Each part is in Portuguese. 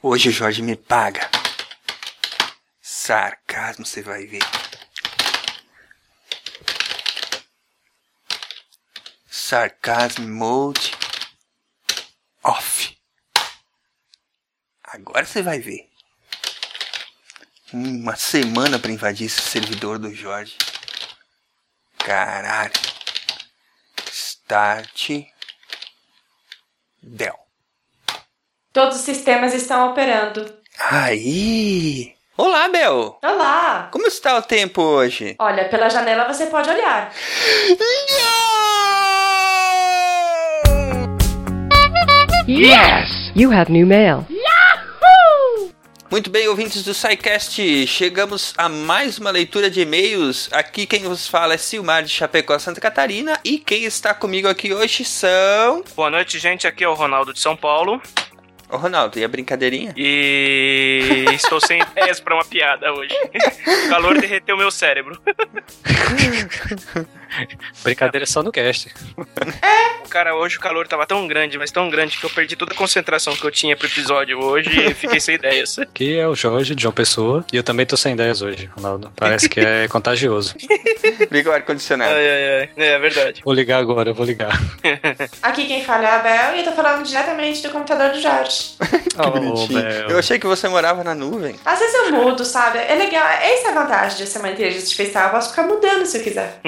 Hoje o Jorge me paga. Sarcasmo, você vai ver. Sarcasmo mode off. Agora você vai ver. Uma semana pra invadir esse servidor do Jorge. Caralho. Start. Del. Todos os sistemas estão operando. Aí! Olá, Bel! Olá! Como está o tempo hoje? Olha, pela janela você pode olhar. Yes! You have new mail. Muito bem, ouvintes do SciCast, chegamos a mais uma leitura de e-mails. Aqui quem vos fala é Silmar de Chapecó, Santa Catarina. E quem está comigo aqui hoje são... Boa noite, gente. Aqui é o Ronaldo de São Paulo. Ô Ronaldo, e a brincadeirinha? E estou sem ideias pra uma piada hoje. O calor derreteu meu cérebro. Brincadeira só no cast. Cara, hoje o calor tava tão grande, mas tão grande que eu perdi toda a concentração que eu tinha pro episódio hoje e fiquei sem ideias. Aqui é o Jorge, de João Pessoa, e eu também tô sem ideias hoje, Ronaldo. Parece que é contagioso. Liga o ar-condicionado. Ai, ai, ai. É, é verdade. Vou ligar agora, vou ligar. Aqui quem fala é a Bel e eu tô falando diretamente do computador do Jorge. Oh, Bonitinho. Bel. Eu achei que você morava na nuvem. Às vezes eu mudo, sabe? É legal. Essa é a vantagem de ser uma inteligência artificial. Eu posso ficar mudando se eu quiser.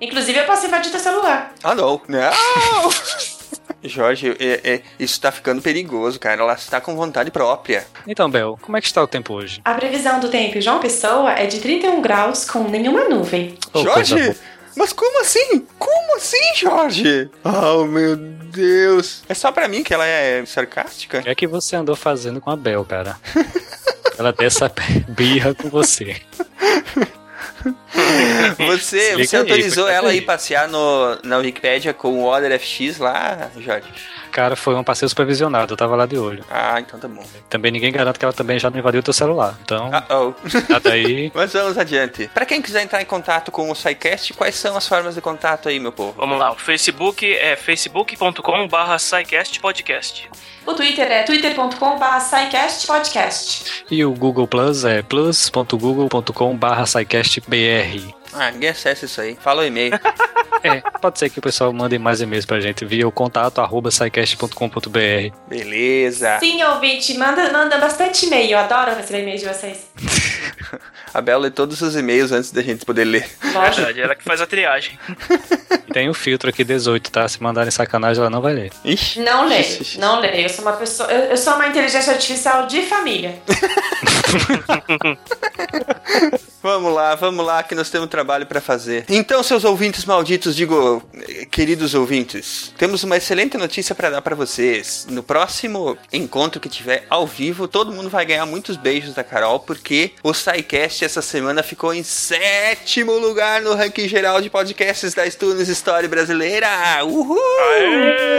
Inclusive, eu posso invadir teu celular. Ah, não. Não! Jorge, é- é- isso tá ficando perigoso, cara. Ela está com vontade própria. Então, Bel, como é que está o tempo hoje? A previsão do tempo em João Pessoa é de 31 graus com nenhuma nuvem. Oh, Jorge! Mas como assim? Como assim, Jorge? Oh, meu Deus. É só pra mim que ela é sarcástica? É que você andou fazendo com a Bel, cara? Ela tem essa birra com você. Você, você autorizou ela a ir passear no, na Wikipédia com o Order FX lá, Jorge? Cara, foi um passeio supervisionado, eu tava lá de olho. Ah, então tá bom. Também ninguém garante que ela também já não invadiu o teu celular. Então, Ah, oh. nada aí. Mas vamos adiante. Pra quem quiser entrar em contato com o SciCast, quais são as formas de contato aí, meu povo? Vamos lá, o Facebook é facebook.com barra podcast. O Twitter é twitter.com.br podcast. E o Google Plus é plus.google.com barra SciCastBR. Ah, ninguém acessa isso aí. Fala o e-mail. É, pode ser que o pessoal mande mais e-mails pra gente via o contato arroba. Beleza. Sim, ouvinte, manda, manda bastante e-mail. Eu adoro receber e-mail de vocês. A Bela lê todos os e-mails antes da gente poder ler. Lógico. Verdade, ela que faz a triagem. Tem o filtro aqui 18, tá? Se mandarem sacanagem, ela não vai ler. Ixi. Não leio, não leio. Eu sou uma pessoa. Eu, eu sou uma inteligência artificial de família. Vamos lá, vamos lá, que nós temos trabalho pra fazer. Então, seus ouvintes malditos, digo, queridos ouvintes, temos uma excelente notícia pra dar pra vocês. No próximo encontro que tiver ao vivo, todo mundo vai ganhar muitos beijos da Carol, porque o SciCast essa semana ficou em sétimo lugar no ranking geral de podcasts da Stunes Story brasileira. Uhul!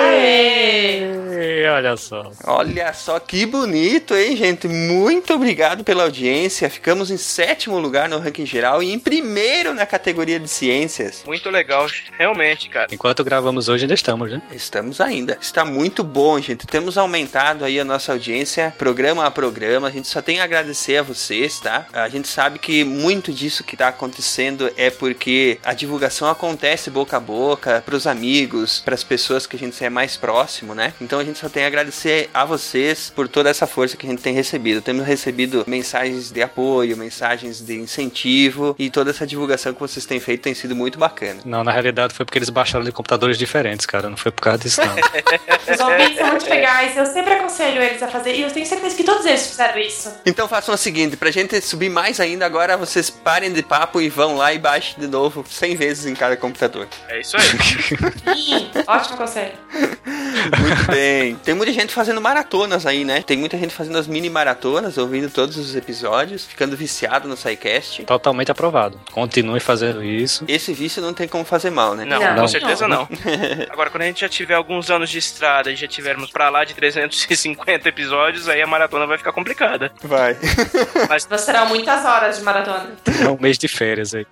Aê! E olha só. Olha só que bonito, hein, gente? Muito obrigado pela audiência. Ficamos em sétimo lugar no ranking geral e em primeiro na categoria de ciências. Muito legal, realmente, cara. Enquanto gravamos hoje, ainda estamos, né? Estamos ainda. Está muito bom, gente. Temos aumentado aí a nossa audiência, programa a programa. A gente só tem a agradecer a vocês, tá? A gente sabe que muito disso que está acontecendo é porque a divulgação acontece boca a boca, pros amigos, pras pessoas que a gente é mais próximo, né? Então a gente só tem a agradecer a vocês por toda essa força que a gente tem recebido. Temos recebido mensagens de apoio, mensagens de incentivo e toda essa divulgação que vocês têm feito tem sido muito bacana. Não, na realidade foi porque eles baixaram de computadores diferentes, cara. Não foi por causa disso, não. Os ouvintes são muito legais. Eu sempre aconselho eles a fazer. E eu tenho certeza que todos eles fizeram isso. Então façam o seguinte, pra gente subir mais ainda, agora vocês parem de papo e vão lá e baixem de novo 100 vezes em cada computador. É isso aí. Ih, ótimo conselho. Muito bem. Tem muita gente fazendo maratonas aí, né? Tem muita gente fazendo as mini maratonas, ouvindo todos os episódios, ficando viciado no SciCast. Totalmente aprovado. Continue fazendo isso. Esse vício não tem como fazer mal, né? Não, Não. com certeza não. Agora, quando a gente já tiver alguns anos de estrada e já tivermos pra lá de 350 episódios, aí a maratona vai ficar complicada. Vai. Mas serão muitas horas de maratona. É um mês de férias aí.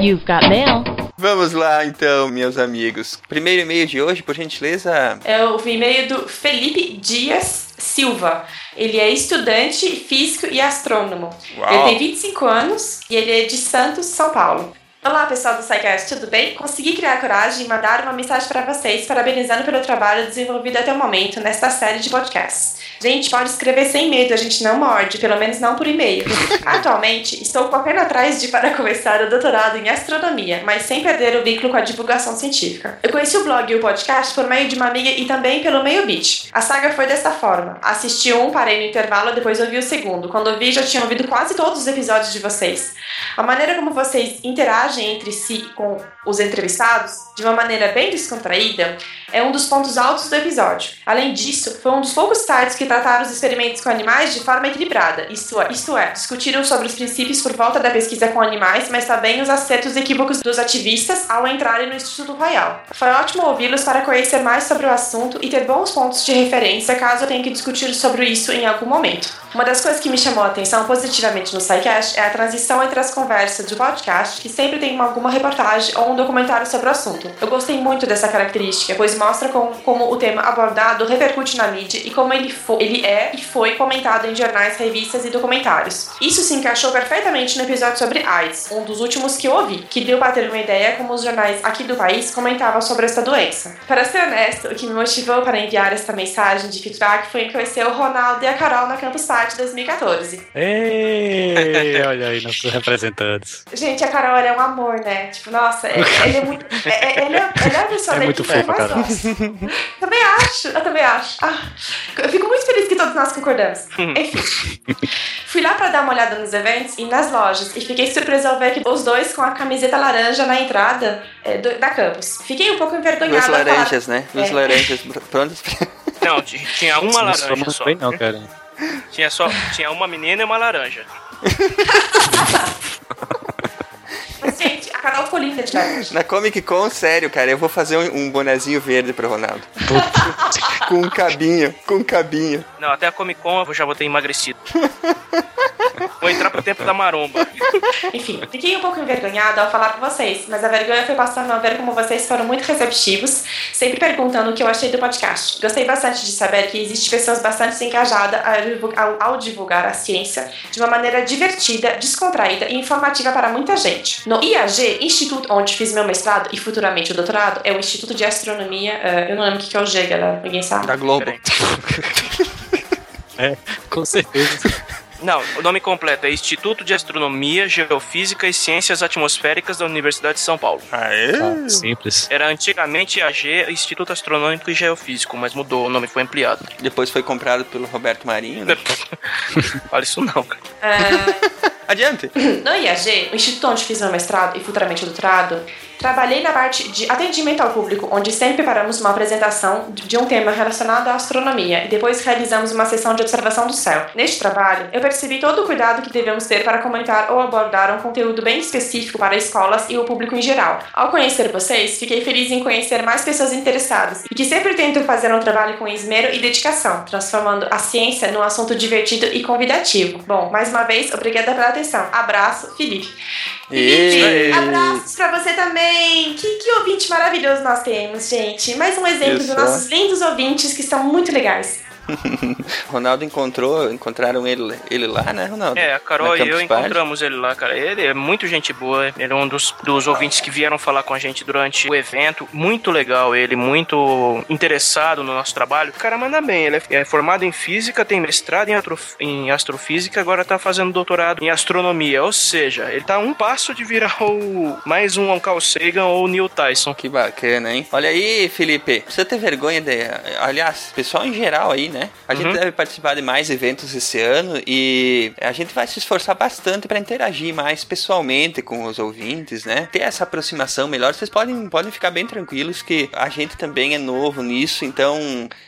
You've got mail. Vamos lá então, meus amigos. Primeiro e-mail de hoje, por gentileza. É o e-mail do Felipe Dias Silva. Ele é estudante, físico e astrônomo. Uau. Ele tem 25 anos e ele é de Santos, São Paulo. Olá, pessoal do SciCast, tudo bem? Consegui criar coragem e mandar uma mensagem para vocês, parabenizando pelo trabalho desenvolvido até o momento nesta série de podcasts. Gente, pode escrever sem medo, a gente não morde, pelo menos não por e-mail. Atualmente, estou correndo atrás de para começar o doutorado em astronomia, mas sem perder o vínculo com a divulgação científica. Eu conheci o blog e o podcast por meio de uma amiga e também pelo meio beat. A saga foi dessa forma: assisti um, parei no intervalo, depois ouvi o segundo. Quando ouvi, já tinha ouvido quase todos os episódios de vocês. A maneira como vocês interagem entre si com os entrevistados, de uma maneira bem descontraída, é um dos pontos altos do episódio. Além disso, foi um dos poucos sites que trataram os experimentos com animais de forma equilibrada, isto é, isto é, discutiram sobre os princípios por volta da pesquisa com animais, mas também os acertos equívocos dos ativistas ao entrarem no Instituto Royal. Foi ótimo ouvi-los para conhecer mais sobre o assunto e ter bons pontos de referência caso eu tenha que discutir sobre isso em algum momento. Uma das coisas que me chamou a atenção positivamente no SciCast é a transição entre as conversas do podcast, que sempre tem uma- alguma reportagem ou um documentário sobre o assunto. Eu gostei muito dessa característica, pois mostra como, como o tema abordado repercute na mídia e como ele, fo- ele é e foi comentado em jornais, revistas e documentários. Isso se encaixou perfeitamente no episódio sobre AIDS, um dos últimos que eu ouvi, que deu para ter uma ideia como os jornais aqui do país comentavam sobre essa doença. Para ser honesto, o que me motivou para enviar esta mensagem de feedback foi conhecer o Ronaldo e a Carol na Campus 2014. Ei, olha aí nossos representantes. Gente, a Carol ela é um amor, né? Tipo, nossa, é- ele é muito. É, é- ele é, ele é a pessoa É muito fofa, gosto. Também acho, eu também acho. Ah, eu fico muito feliz que todos nós concordamos. Enfim. Fui lá pra dar uma olhada nos eventos e nas lojas e fiquei surpresa ao ver que os dois com a camiseta laranja na entrada é, do- da campus. Fiquei um pouco envergonhada. Duas ao falar- laranjas, né? Duas É. laranjas prontas pra... Não, tinha uma laranja só. não, cara. Tinha só tinha uma menina e uma laranja. Mas, gente, a Carol ficou linda de laranja. Na Comic Con, sério, cara, eu vou fazer um, um bonezinho verde pro Ronaldo. com um cabinho, com um cabinho. Não, até a Comic Con eu já vou ter emagrecido. Vou entrar pro tempo da maromba. Enfim, fiquei um pouco envergonhada ao falar com vocês, mas a vergonha foi passando a ver como vocês foram muito receptivos, sempre perguntando o que eu achei do podcast. Gostei bastante de saber que existe pessoas bastante engajadas ao divulgar a ciência de uma maneira divertida, descontraída e informativa para muita gente. No IAG, instituto onde fiz meu mestrado e futuramente o doutorado, é o Instituto de Astronomia. eh, eu não lembro o que que é o G, galera. Ninguém sabe. Da Globo. É, com certeza. Não, o nome completo é Instituto de Astronomia, Geofísica e Ciências Atmosféricas da Universidade de São Paulo. Aê! Ah, simples. Era antigamente AG, Instituto Astronômico e Geofísico, mas mudou, o nome foi ampliado. Depois foi comprado pelo Roberto Marinho, né? Fala isso não, cara. Eh, Adiante! No IAG, o instituto onde fiz meu mestrado e futuramente doutorado, trabalhei na parte de atendimento ao público, onde sempre preparamos uma apresentação de um tema relacionado à astronomia e depois realizamos uma sessão de observação do céu. Neste trabalho, eu percebi todo o cuidado que devemos ter para comentar ou abordar um conteúdo bem específico para escolas e o público em geral. Ao conhecer vocês, fiquei feliz em conhecer mais pessoas interessadas e que sempre tentam fazer um trabalho com esmero e dedicação, transformando a ciência num assunto divertido e convidativo. Bom, mais uma vez, obrigada pela atenção. Abraço, Felipe. Felipe, Ê! abraços pra você também. Que, que ouvinte maravilhoso nós temos, gente. Mais um exemplo Isso. dos nossos lindos ouvintes que são muito legais. Ronaldo encontrou, encontraram ele, ele lá, né, Ronaldo? É, a Carol e eu encontramos ele lá, cara. Ele é muito gente boa. Ele é um dos, dos ouvintes que vieram falar com a gente durante o evento. Muito legal ele, muito interessado no nosso trabalho. O cara manda bem. Ele é- é formado em física, tem mestrado em, astrofísica, agora tá fazendo doutorado em astronomia. Ou seja, ele tá a um passo de virar o mais um Carl Sagan ou Neil Tyson. Que bacana, hein? Olha aí, Felipe, precisa ter vergonha de. Aliás, pessoal em geral aí, né? A gente Uhum. deve participar de mais eventos esse ano e a gente vai se esforçar bastante para interagir mais pessoalmente com os ouvintes, né? Ter essa aproximação melhor. Vocês podem, podem ficar bem tranquilos que a gente também é novo nisso, então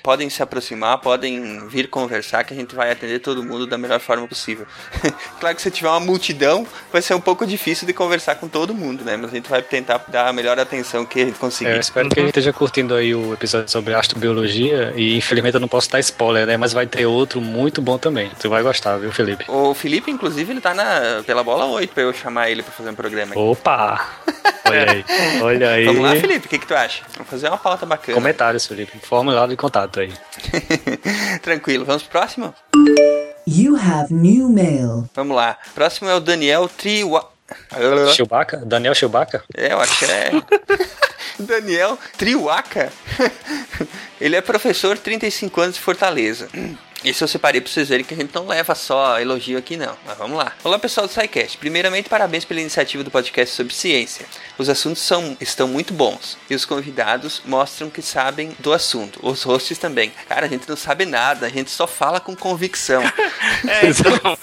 podem se aproximar, podem vir conversar que a gente vai atender todo mundo da melhor forma possível. claro que se tiver uma multidão, vai ser um pouco difícil de conversar com todo mundo, né? Mas a gente vai tentar dar a melhor atenção que a gente conseguir. É, espero que a gente esteja curtindo aí o episódio sobre astrobiologia e infelizmente eu não posso dar spoiler, né? Mas vai ter outro muito bom também. Tu vai gostar, viu, Felipe? O Felipe, inclusive, ele tá na, pela bola 8 pra eu chamar ele pra fazer um programa aqui. Opa! Olha aí, olha aí. Vamos lá, Felipe, o que, que tu acha? Vamos fazer uma pauta bacana. Comentários, Felipe. Formulário de contato aí. Tranquilo, vamos pro próximo? You have new mail. Vamos lá. Próximo é o Daniel Triwa... Chewbacca? Daniel Chewbacca? É, eu acho que é. Daniel Triwaka. Ele é professor, 35 anos de Fortaleza. Esse eu separei pra vocês verem que a gente não leva só elogio aqui, não. Mas vamos lá. Olá, pessoal do SciCast. Primeiramente, parabéns pela iniciativa do podcast sobre ciência. Os assuntos são, estão muito bons. E os convidados mostram que sabem do assunto. Os hosts também. Cara, a gente não sabe nada. A gente só fala com convicção. É, então.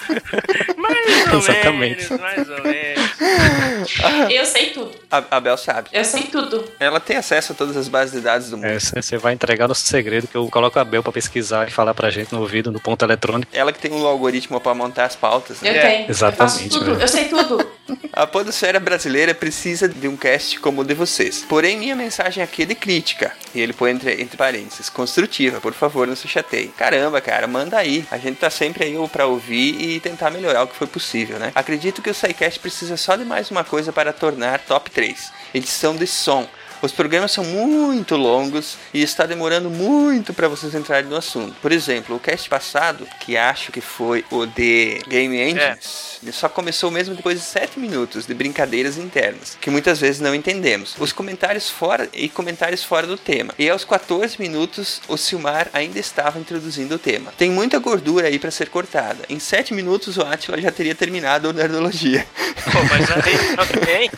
mais ou Exatamente. menos, mais ou menos. Eu sei tudo. A a Bel sabe. Eu sei tudo. Ela tem acesso a todas as bases de dados do mundo. É, você vai entregar nosso segredo que eu coloco a Bel pra pesquisar e falar pra gente no ouvido, no ponto eletrônico. Ela que tem um algoritmo pra montar as pautas. né? Eu É, tenho. exatamente, Eu faço tudo. Eu sei tudo. A podosfera brasileira precisa de um cast como o de vocês. Porém, minha mensagem aqui é de crítica. E ele põe entre, entre parênteses, construtiva, por favor, não se chateie. Caramba, cara, manda aí. A gente tá sempre aí pra ouvir e tentar melhorar o que for possível, né? Acredito que o SciCast precisa só de mais uma coisa para tornar top 3. Edição de som. Os programas são muito longos e está demorando muito para vocês entrarem no assunto. Por exemplo, o cast passado, que acho que foi o de Game Engines, ele só começou mesmo depois de 7 minutos de brincadeiras internas, que muitas vezes não entendemos. Os comentários fora e comentários fora do tema. E aos 14 minutos, o Silmar ainda estava introduzindo o tema. Tem muita gordura aí para ser cortada. Em 7 minutos, o Atila já teria terminado a nerdologia. Pô, mas aí.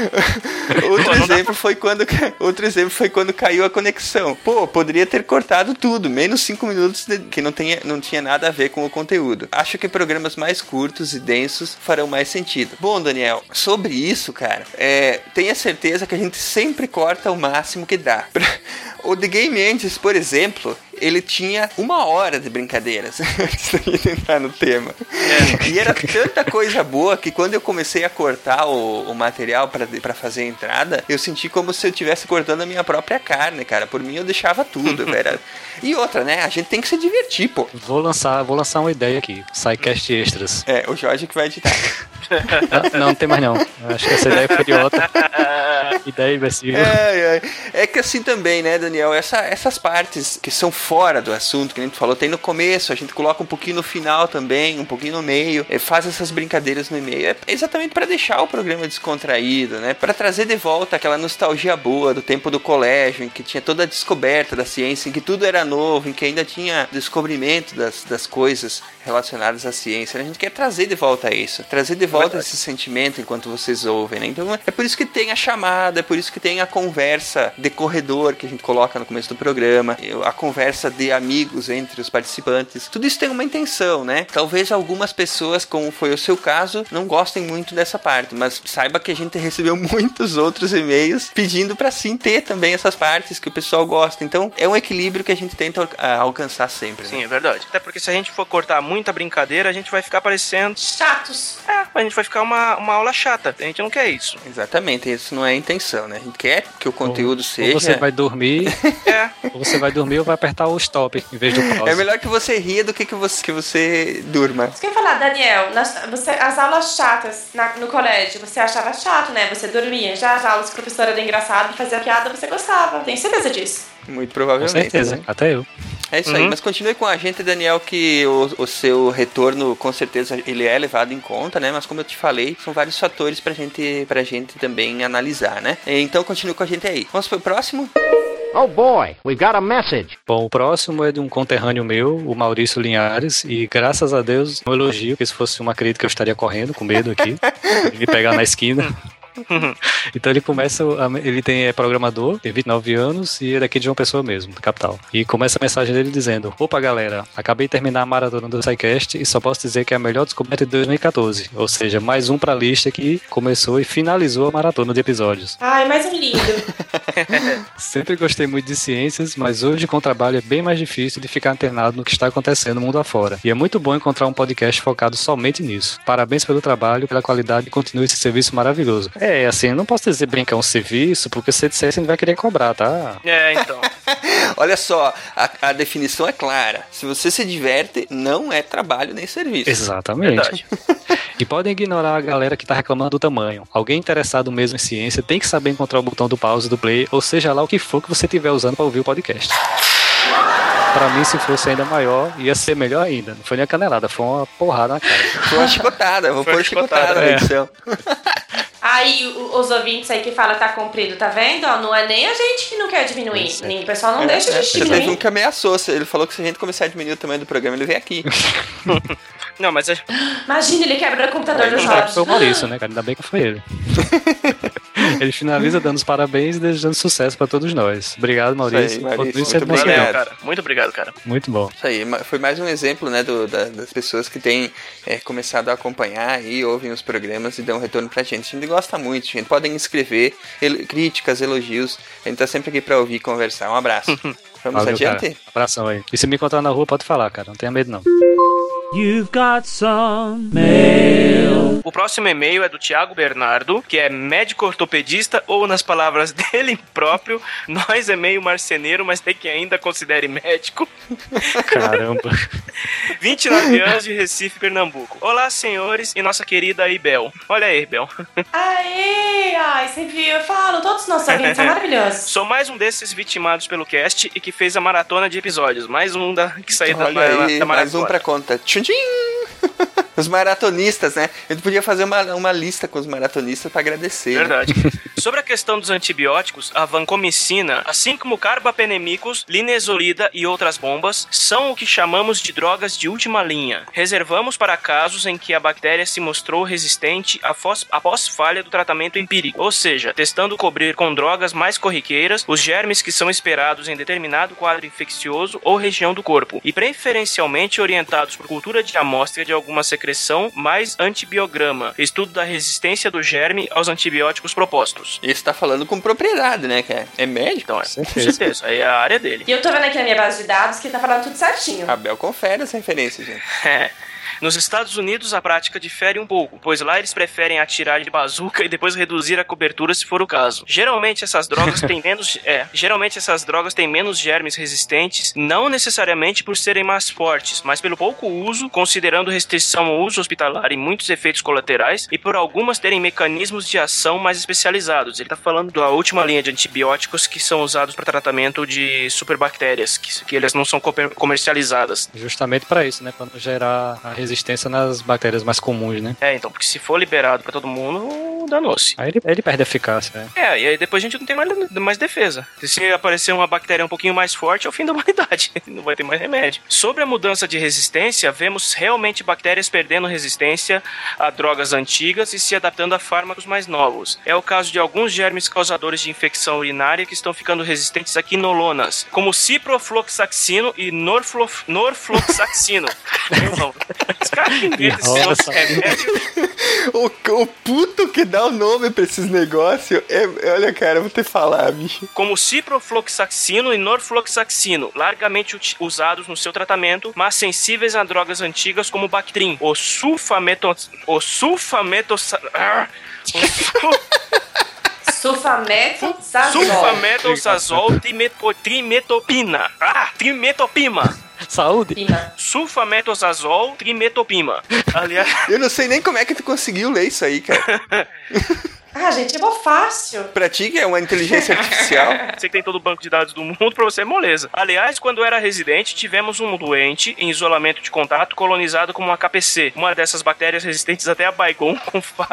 Outro exemplo foi quando ca- outro exemplo foi quando caiu a conexão. Pô, poderia ter cortado tudo, menos 5 minutos de- que não, tenha, não tinha nada a ver com o conteúdo. Acho que programas mais curtos e densos farão mais sentido. Bom, Daniel, sobre isso, cara, é, tenha certeza que a gente sempre corta o máximo que dá. O The Game Engines, por exemplo, ele tinha uma hora de brincadeiras antes gente entrar no tema. E era tanta coisa boa que quando eu comecei a cortar o, o material pra pra fazer a entrada, eu senti como se eu estivesse cortando a minha própria carne, cara. Por mim eu deixava tudo. Era... E outra, né? A gente tem que se divertir, pô. Vou lançar, vou lançar uma ideia aqui. SciCast Extras. É, o Jorge que vai editar. Não, não, não tem mais não. Acho que essa ideia foi outra. Ideia imbecil. É, é, é que assim também, né, Daniel? Essa, essas partes que são fora do assunto, que a gente falou, tem no começo, a gente coloca um pouquinho no final também, um pouquinho no meio, é, faz essas brincadeiras no meio. É exatamente para deixar o programa descontraído, né? Para trazer de volta aquela nostalgia boa do tempo do colégio, em que tinha toda a descoberta da ciência, em que tudo era novo, em que ainda tinha descobrimento das, das coisas relacionadas à ciência. A gente quer trazer de volta isso, trazer de volta esse sentimento enquanto vocês ouvem, né? Então é por isso que tem a chamada, é por isso que tem a conversa de corredor que a gente coloca no começo do programa, a conversa de amigos entre os participantes. Tudo isso tem uma intenção, né? Talvez algumas pessoas, como foi o seu caso, não gostem muito dessa parte, mas saiba que a gente recebeu muitos outros e-mails pedindo para sim ter também essas partes que o pessoal gosta. Então é um equilíbrio que a gente tenta alcançar sempre. né? Sim, é verdade. Até porque se a gente for cortar muita brincadeira, a gente vai ficar parecendo. Chatos. É, a gente vai ficar uma, uma aula chata. A gente não quer isso. Exatamente, isso não é a intenção, né? A gente quer que o conteúdo Ou seja. você vai dormir, É. ou você vai dormir ou vai apertar o stop em vez do pause. É melhor que você ria do que que você, que você durma. Isso que eu ia falar, Daniel, nas- você, as aulas chatas na- no colégio, você achava chato, né? Você dormia. Já as aulas que o professor era engraçado e fazia piada, você gostava. Tenho certeza disso. Muito Com provavelmente. certeza, né? até eu. É isso aí, Uhum. mas continue com a gente, Daniel, que o, o seu retorno com certeza ele é levado em conta, né? Mas como eu te falei, são vários fatores pra gente, pra gente também analisar, né? Então continue com a gente aí. Vamos pro próximo? Oh boy, we got a message. Bom, o próximo é de um conterrâneo meu, o Maurício Linhares, e graças a Deus, um elogio, porque se fosse uma crítica eu estaria correndo com medo aqui, de me pegar na esquina. então ele começa, ele tem é programador, tem 29 anos e é daqui de uma pessoa mesmo, da capital. E começa a mensagem dele dizendo: Opa galera, acabei de terminar a maratona do SciCast e só posso dizer que é a melhor descoberta de 2014. Ou seja, mais um pra lista que começou e finalizou a maratona de episódios. Ai, mais um lindo. Sempre gostei muito de ciências, mas hoje com o trabalho é bem mais difícil de ficar antenado no que está acontecendo no mundo afora. E é muito bom encontrar um podcast focado somente nisso. Parabéns pelo trabalho, pela qualidade e continue esse serviço maravilhoso. É, assim, eu não posso dizer é um serviço, porque se disser, você não vai querer cobrar, tá? É, então. Olha só, a, a definição é clara. Se você se diverte, não é trabalho nem serviço. Exatamente. Verdade. E podem ignorar a galera que tá reclamando do tamanho. Alguém interessado mesmo em ciência tem que saber encontrar o botão do pause do play, ou seja lá o que for que você estiver usando para ouvir o podcast. Pra mim, se fosse ainda maior, ia ser melhor ainda. Não foi nem a canelada, foi uma porrada na cara. Foi uma chicotada, vou Foi pôr chicotada chicotada, na é. Aí os ouvintes aí que falam que tá comprido, tá vendo? Ó, não é nem a gente que não quer diminuir. Pois é. Nem, o pessoal não deixa a gente Já teve um diminuir. que ameaçou, ele falou que se a gente começar a diminuir o tamanho do programa, ele vem aqui. Não, mas é- Imagina, ele quebra o computador do Foi o Jorge. Maurício, né, cara? Ainda bem que foi ele. ele finaliza dando os parabéns e desejando sucesso pra todos nós. Obrigado, Maurício. Isso aí, Maurício. Continue Muito nosso obrigado. cara. Muito obrigado, cara. Muito bom. Isso aí, foi mais um exemplo, né, do- da- das pessoas que têm é, começado a acompanhar e ouvem os programas e dão um retorno pra gente. A gente gosta muito, gente. Podem escrever el- críticas, elogios. A gente tá sempre aqui pra ouvir e conversar. Um abraço. Vamos Valeu, cara. adiante? Abração aí. E se me encontrar na rua, pode falar, cara. Não tenha medo, não. You've got some mail. O próximo e-mail é do Thiago Bernardo, que é médico ortopedista, ou nas palavras dele próprio, nós é meio marceneiro, mas tem que ainda considere médico. Caramba. 29 anos de Recife, Pernambuco. Olá, senhores e nossa querida Ibel. Olha aí, Ibel. Aê! Ai, viu? Eu falo, todos os nossos ouvintes são maravilhosos. Sou mais um desses vitimados pelo cast e que fez a maratona de episódios. Mais um da, que saiu da, da, da mais um maratona. pra conta. Tchim! Os maratonistas, né? Gente podia fazer uma, uma lista com os maratonistas pra agradecer. né? Verdade. Sobre a questão dos antibióticos, a vancomicina, assim como carbapenemicos, linezolida e outras bombas, são o que chamamos de drogas de última linha. Reservamos para casos em que a bactéria se mostrou resistente após, após falha do tratamento empírico, ou seja, testando cobrir com drogas mais corriqueiras os germes que são esperados em determinado quadro infeccioso ou região do corpo, e preferencialmente orientados por cultura de amostra de alguma secreção mais antibiograma, estudo da resistência do germe aos antibióticos propostos. Esse tá falando com propriedade, né, cara? É médico? Então, é, com Certeza. aí é a área dele. E eu tô vendo aqui na minha base de dados que tá falando tudo certinho. Abel confere as referências, gente. É. Nos Estados Unidos a prática difere um pouco, pois lá eles preferem atirar de bazuca e depois reduzir a cobertura se for o caso. Geralmente essas drogas têm menos, é, geralmente essas drogas têm menos germes resistentes, não necessariamente por serem mais fortes, mas pelo pouco uso, considerando restrição ao uso hospitalar e muitos efeitos colaterais, e por algumas terem mecanismos de ação mais especializados. Ele está falando da última linha de antibióticos que são usados para tratamento de superbactérias, que, que elas não são comer- comercializadas. Justamente pra isso, né? Não gerar a resistência nas bactérias mais comuns, né? É, então, porque se for liberado pra todo mundo, danou-se. Aí ele, ele perde a eficácia, né? É, e aí depois a gente não tem mais, mais defesa. Se aparecer uma bactéria um pouquinho mais forte, é o fim da humanidade. Não vai ter mais remédio. Sobre a mudança de resistência, vemos realmente bactérias perdendo resistência a drogas antigas e se adaptando a fármacos mais novos. É o caso de alguns germes causadores de infecção urinária que estão ficando resistentes a quinolonas, como ciprofloxacino e norflo- norfloxacino. Os caras. O, o puto que dá o nome pra esses negócios é. Olha, cara, eu vou ter que falar, bicho. como ciprofloxacino e norfloxacino, largamente usados no seu tratamento, mas sensíveis a drogas antigas como Bactrim, o sulfameto... o sulfametos... ah, o sul- sulfametosazol trimeto- trimetopina. Ah, trimetopima. Saúde! Sulfametosazol trimetopima. Aliás, Eu não sei nem como é que tu conseguiu ler isso aí, cara. Ah, gente, é mó fácil. Pra ti que é uma inteligência artificial. Você que tem todo o banco de dados do mundo, pra você é moleza. Aliás, quando eu era residente, tivemos um doente em isolamento de contato colonizado com uma KPC, uma dessas bactérias resistentes até a Baygon com, fa-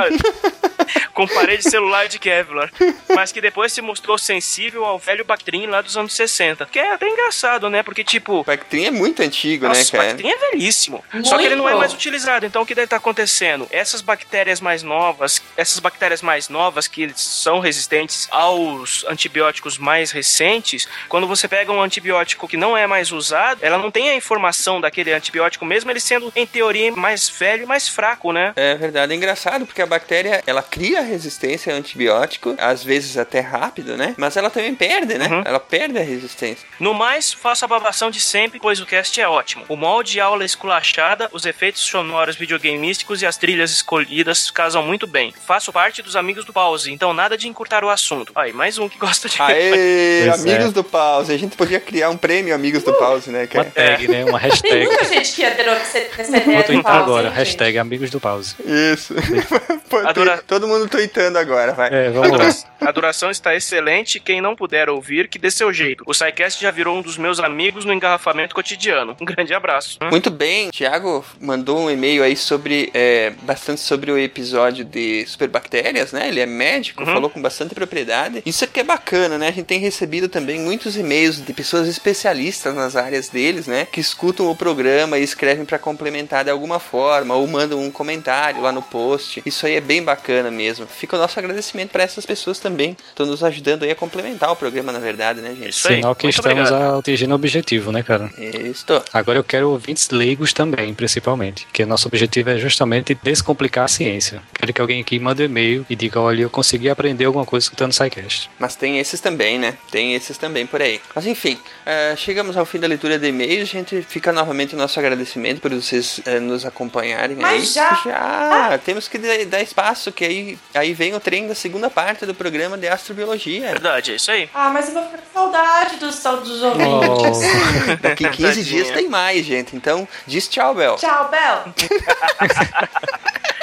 com parede celular de Kevlar, mas que depois se mostrou sensível ao velho Bactrim lá dos anos 60. Que é até engraçado, né? Porque, tipo, Bactrim é muito antigo, nossa, né, o cara? Bactrim é velhíssimo. Só que ele não é Muito. mais utilizado. Então o que deve estar acontecendo? Essas bactérias mais novas, essas bactérias mais novas que são resistentes aos antibióticos mais recentes, quando você pega um antibiótico que não é mais usado, ela não tem a informação daquele antibiótico, mesmo ele sendo, em teoria, mais velho e mais fraco, né? É verdade, é engraçado porque a bactéria ela cria resistência ao antibiótico, às vezes até rápido, né? Mas ela também perde, né? Uhum. Ela perde a resistência. No mais, faça a babação de sempre, pois o cast é ótimo. O molde de aula esculachada, os efeitos sonoros videogameísticos e as trilhas escolhidas casam muito bem. Faço parte dos amigos do pause, então nada de encurtar o assunto. Aí, mais um que gosta de. Aê, amigos é. do pause. A gente podia criar um prêmio Amigos do Pause, né, Uma cara? tag, né? Uma Tem hashtag. muita gente que adorou essa Vou twittar agora, hein, hashtag amigos do pause. Isso. Pô, tem- Adora- Todo mundo tweetando agora, vai. É, A, vamos lá. dura- a duração está excelente. Quem não puder ouvir, que dê seu jeito. O SciCast já virou um dos meus amigos no engarrafamento cotidiano. Um grande abraço. Muito bem, Thiago mandou um e-mail aí sobre é, bastante sobre o episódio de superbactérias, né? Ele é médico, Uhum. falou com bastante propriedade. Isso aqui é bacana, né? A gente tem recebido também muitos e-mails de pessoas especialistas nas áreas deles, né? Que escutam o programa e escrevem para complementar de alguma forma ou mandam um comentário lá no post. Isso aí é bem bacana mesmo. Fica o nosso agradecimento para essas pessoas também. Estão nos ajudando aí a complementar o programa, na verdade, né, gente? Isso aí. Sinal que Muito estamos obrigado. atingindo o objetivo, né, cara? Estou. Agora eu quero ouvintes leigos também, principalmente. Porque nosso objetivo é justamente descomplicar a ciência. Quero que alguém aqui mande um e-mail e diga, olha, eu consegui aprender alguma coisa escutando o SciCast. Mas tem esses também, né? Tem esses também por aí. Mas enfim, eh, chegamos ao fim da leitura de e-mails. A gente fica novamente o nosso agradecimento por vocês eh, nos acompanharem Mas aí. já? Já! Temos que dar espaço, que aí, aí vem o trem da segunda parte do programa de astrobiologia. Verdade, é isso aí. Ah, mas eu vou ficar com saudade dos, dos ouvintes. Oh, Daqui 15 Tadinha. dias tem mais, gente. Então, diz tchau, Bel. Tchau, Bel.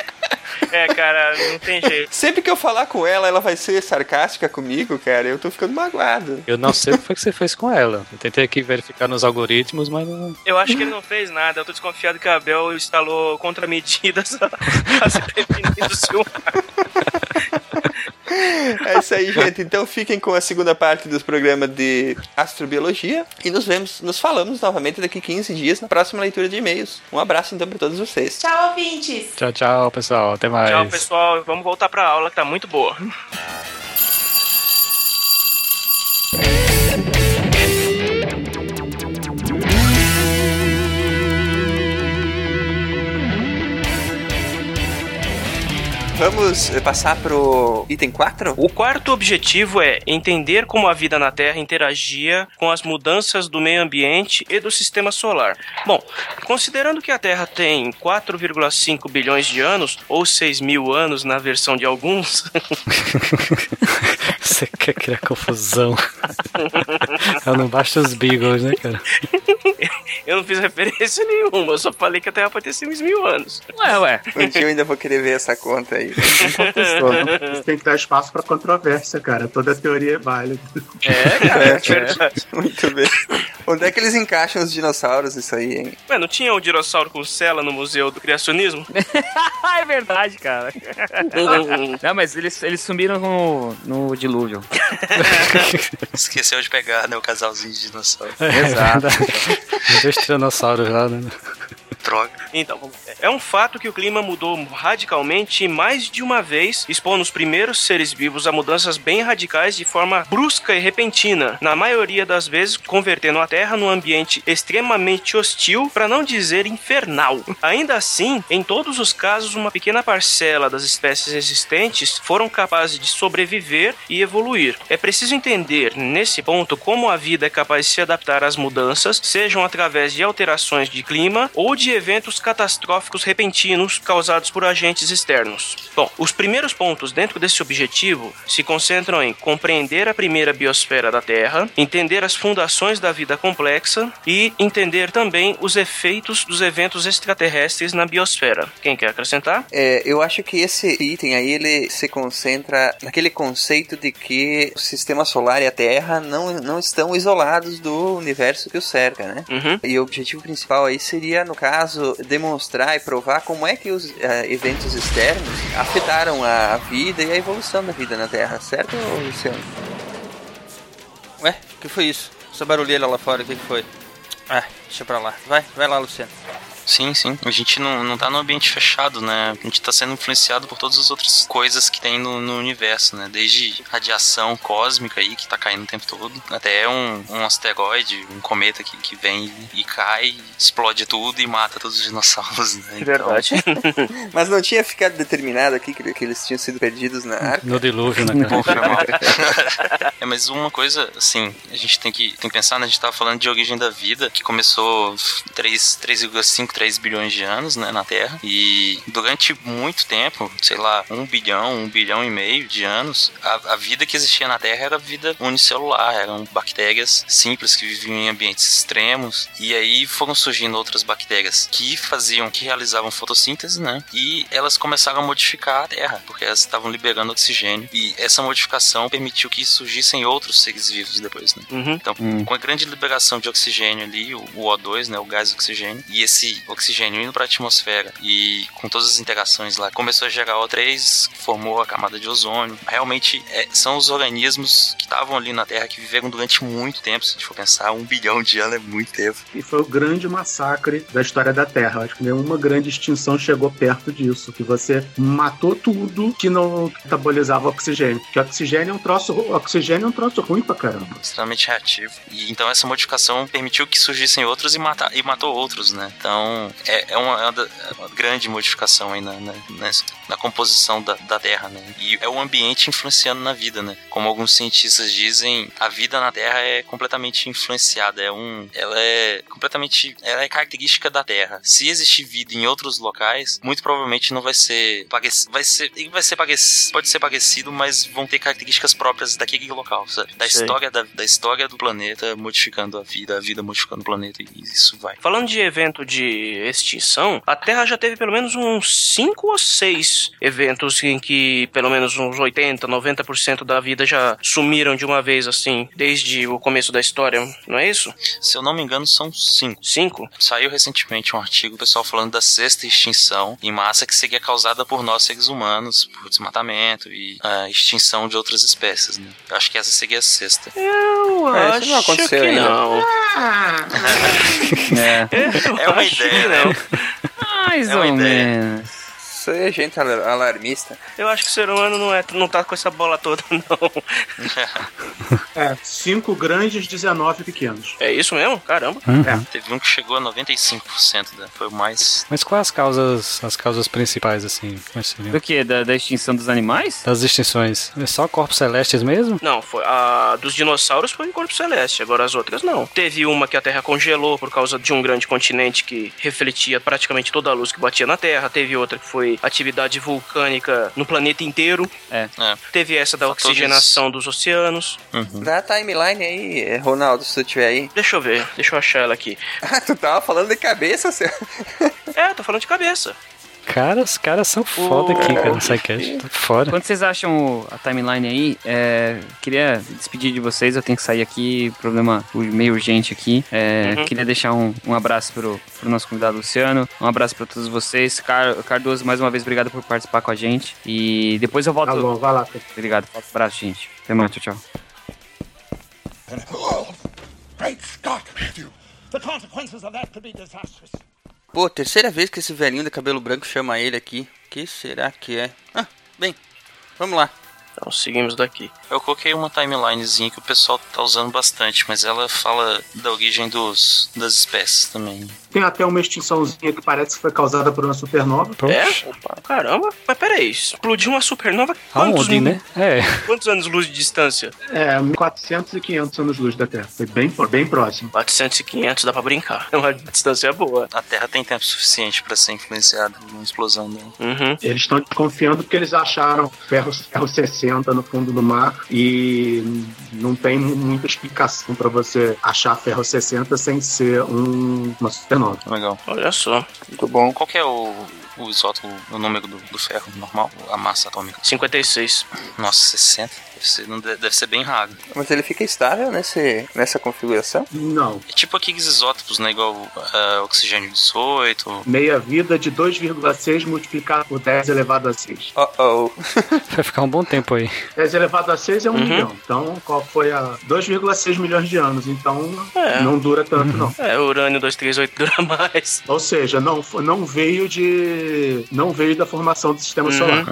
É, cara, não tem jeito. Sempre que eu falar com ela, ela vai ser sarcástica comigo, cara. Eu tô ficando magoado. eu não sei o que foi que você fez com ela. Eu tentei aqui verificar nos algoritmos, mas não... Eu acho que ele não fez nada. Eu tô desconfiado que a Abel instalou contramedidas pra se prevenir do seu. É isso aí, gente. Então fiquem com a segunda parte dos programas de astrobiologia e nos vemos, nos falamos novamente daqui 15 dias na próxima leitura de e-mails. Um abraço então para todos vocês. Tchau, ouvintes. Tchau, tchau, pessoal. Até mais. Tchau, pessoal. Vamos voltar pra aula que tá muito boa. Vamos passar pro item 4? O quarto objetivo é entender como a vida na Terra interagia com as mudanças do meio ambiente e do sistema solar. Bom, considerando que a Terra tem 4,5 bilhões de anos, ou 6 mil anos na versão de alguns, Você quer criar confusão. Ela não basta os Beagles, né, cara? eu não fiz referência nenhuma, eu só falei que a Terra pode ter 6 mil anos. Ué, ué. Um dia eu ainda vou querer ver essa conta aí. Não? Você tem que dar espaço pra controvérsia, cara. Toda teoria é válida. É, cara, É, é verdade. Muito bem. Onde é que eles encaixam os dinossauros isso aí, hein? Ué, não tinha o dinossauro com cela no Museu do Criacionismo? É verdade, cara. Não, mas eles, eles sumiram no, no dilúvio. Esqueceu de pegar, né, o casalzinho de dinossauro. Exato. Os dois tiranossauros lá, né? Então, é um fato que o clima mudou radicalmente mais de uma vez, expondo os primeiros seres vivos a mudanças bem radicais de forma brusca e repentina, na maioria das vezes convertendo a Terra num ambiente extremamente hostil, para não dizer infernal. Ainda assim, em todos os casos, uma pequena parcela das espécies existentes foram capazes de sobreviver e evoluir. É preciso entender, nesse ponto, como a vida é capaz de se adaptar às mudanças, sejam através de alterações de clima ou de eventos catastróficos repentinos causados por agentes externos. Bom, os primeiros pontos dentro desse objetivo se concentram em compreender a primeira biosfera da Terra, entender as fundações da vida complexa e entender também os efeitos dos eventos extraterrestres na biosfera. Quem quer acrescentar? É, eu acho que esse item aí ele se concentra naquele conceito de que o sistema solar e a Terra não, não estão isolados do universo que o cerca, né? Uhum. E o objetivo principal aí seria, no caso, demonstrar e provar como é que os eh, eventos externos afetaram a vida e a evolução da vida na Terra, certo, Luciano? Ué, o que foi isso? Essa barulheira lá fora, o que foi? Ah, deixa pra lá. Vai, vai lá, Luciano. Sim, sim. A gente não, não tá num ambiente fechado, né? A gente tá sendo influenciado por todas as outras coisas que tem no, no universo, né? Desde radiação cósmica aí, que tá caindo o tempo todo, até um, um asteroide, um cometa que, que vem e cai, explode tudo e mata todos os dinossauros, né? É verdade. Mas não tinha ficado determinado aqui que, que eles tinham sido perdidos na arca? No dilúvio, né, é, mas uma coisa, assim, a gente tem que, tem que pensar, né? A gente tava falando de origem da vida, que começou 3 3,5, 3 bilhões de anos, né, na Terra. E durante muito tempo, sei lá, 1 bilhão, 1 bilhão e meio de anos, a, a vida que existia na Terra era vida unicelular, eram bactérias simples que viviam em ambientes extremos. E aí foram surgindo outras bactérias que faziam, que realizavam fotossíntese, né? E elas começaram a modificar a Terra, porque elas estavam liberando oxigênio. E essa modificação permitiu que surgissem outros seres vivos depois, né? Uhum. Então, com a grande liberação de oxigênio ali, o, o O2, né, o gás oxigênio, e esse oxigênio indo para a atmosfera e com todas as interações lá, começou a gerar O3, que formou a camada de ozônio. Realmente é, são os organismos que estavam ali na Terra que viveram durante muito tempo, se a gente for pensar, um bilhão de anos é muito tempo. E foi o grande massacre da história da Terra. Acho que nenhuma grande extinção chegou perto disso. Que você matou tudo que não metabolizava oxigênio. Porque oxigênio é um troço, oxigênio é um troço ruim pra caramba. extremamente reativo. E então essa modificação permitiu que surgissem outros e, mata, e matou outros, né? Então é, é, uma, é uma é uma grande modificação aí na, na, na composição da, da Terra, né? E é o ambiente influenciando na vida, né? Como alguns cientistas dizem, a vida na Terra é completamente influenciada, é um, ela é completamente, ela é característica da Terra. Se existir vida em outros locais, muito provavelmente não vai ser vai ser, vai ser pode ser parecido, mas vão ter características próprias daquele local, sabe? Da Sei. história da, da história do planeta modificando a vida, a vida modificando o planeta e isso vai. Falando de evento de extinção, a Terra já teve pelo menos uns 5 ou 6 eventos em que pelo menos uns 80, 90% da vida já sumiram de uma vez assim, desde o começo da história, não é isso? Se eu não me engano, são cinco. Cinco? Saiu recentemente um artigo, pessoal falando da sexta extinção em massa que seria causada por nós seres humanos, por desmatamento e a extinção de outras espécies, né? Eu acho que essa seria a sexta. Eu É, acho não aconteceu que ainda. não. É. É uma acho ideia, né? Mais É ou ideia. menos. Isso aí é gente alar- alarmista. Eu acho que o ser humano não, é, não tá com essa bola toda, não. É, cinco grandes, 19 pequenos. É isso mesmo? Caramba. Teve um que chegou a 95%, né? Foi o mais. Mas quais as causas, as causas principais, assim? Do que? Da, da extinção dos animais? Das extinções? É só corpos celestes mesmo? Não, foi a dos dinossauros foi em corpo celeste, agora as outras não. Teve uma que a Terra congelou por causa de um grande continente que refletia praticamente toda a luz que batia na Terra. Teve outra que foi atividade vulcânica no planeta inteiro. É. É. Teve essa da Fatores- oxigenação dos oceanos. Uhum. Dá a timeline aí, Ronaldo, se tu tiver aí. Deixa eu ver, deixa eu achar ela aqui. Ah, tu tava falando de cabeça, seu. É, tô falando de cabeça. Cara, os caras são foda aqui, cara, no SciCast. Tô fora. Quando vocês acham o- a timeline aí, é, queria despedir de vocês, eu tenho que sair aqui, problema meio urgente aqui. É, Uhum. Queria deixar um, um abraço pro, pro nosso convidado Luciano, um abraço pra todos vocês. Car- Cardoso, mais uma vez, obrigado por participar com a gente. E depois eu volto. Tá bom, vai lá. Obrigado, um abraço, gente. Até mais, tchau, tchau. Great Scott, Matthew! The consequences of that could be disastrous. Pô, terceira vez que esse velhinho de cabelo branco chama ele aqui. que será que é? Ah, bem, vamos lá. Então seguimos daqui. Eu coloquei uma timelinezinha que o pessoal tá usando bastante, mas ela fala da origem dos, das espécies também. Tem até uma extinçãozinha que parece que foi causada por uma supernova. É? Opa, caramba. Mas peraí, explodiu uma supernova quantos, Aonde, né? É. quantos anos luz de distância? É, 400 e 500 anos-luz da Terra. Foi bem, bem próximo. 400 e 500 dá pra brincar. É uma distância boa. A Terra tem tempo suficiente para ser influenciada por uma explosão dela. Uhum. Eles estão desconfiando porque eles acharam ferro, ferro 60 no fundo do mar e não tem muita explicação para você achar ferro 60 sem ser um, uma supernova. Legal. Olha só. Muito bom. Qual que é o o isótopo, o número do, do ferro normal, a massa atômica? 56. Nossa, 60. Deve deve ser bem raro. Mas ele fica estável nesse, nessa configuração? Não. É tipo aqueles isótopos, né? Igual ah, oxigênio 18. Meia vida de 2,6 multiplicado por 10 elevado a 6. Oh, oh. Vai ficar um bom tempo aí. 10 elevado a 6 é 1 Uhum. milhão. Então, qual foi a 2,6 milhões de anos? Então, É. não dura tanto, não. É, urânio 238 dura mais. Ou seja, não, não veio de. Não veio da formação do sistema Uhum. solar.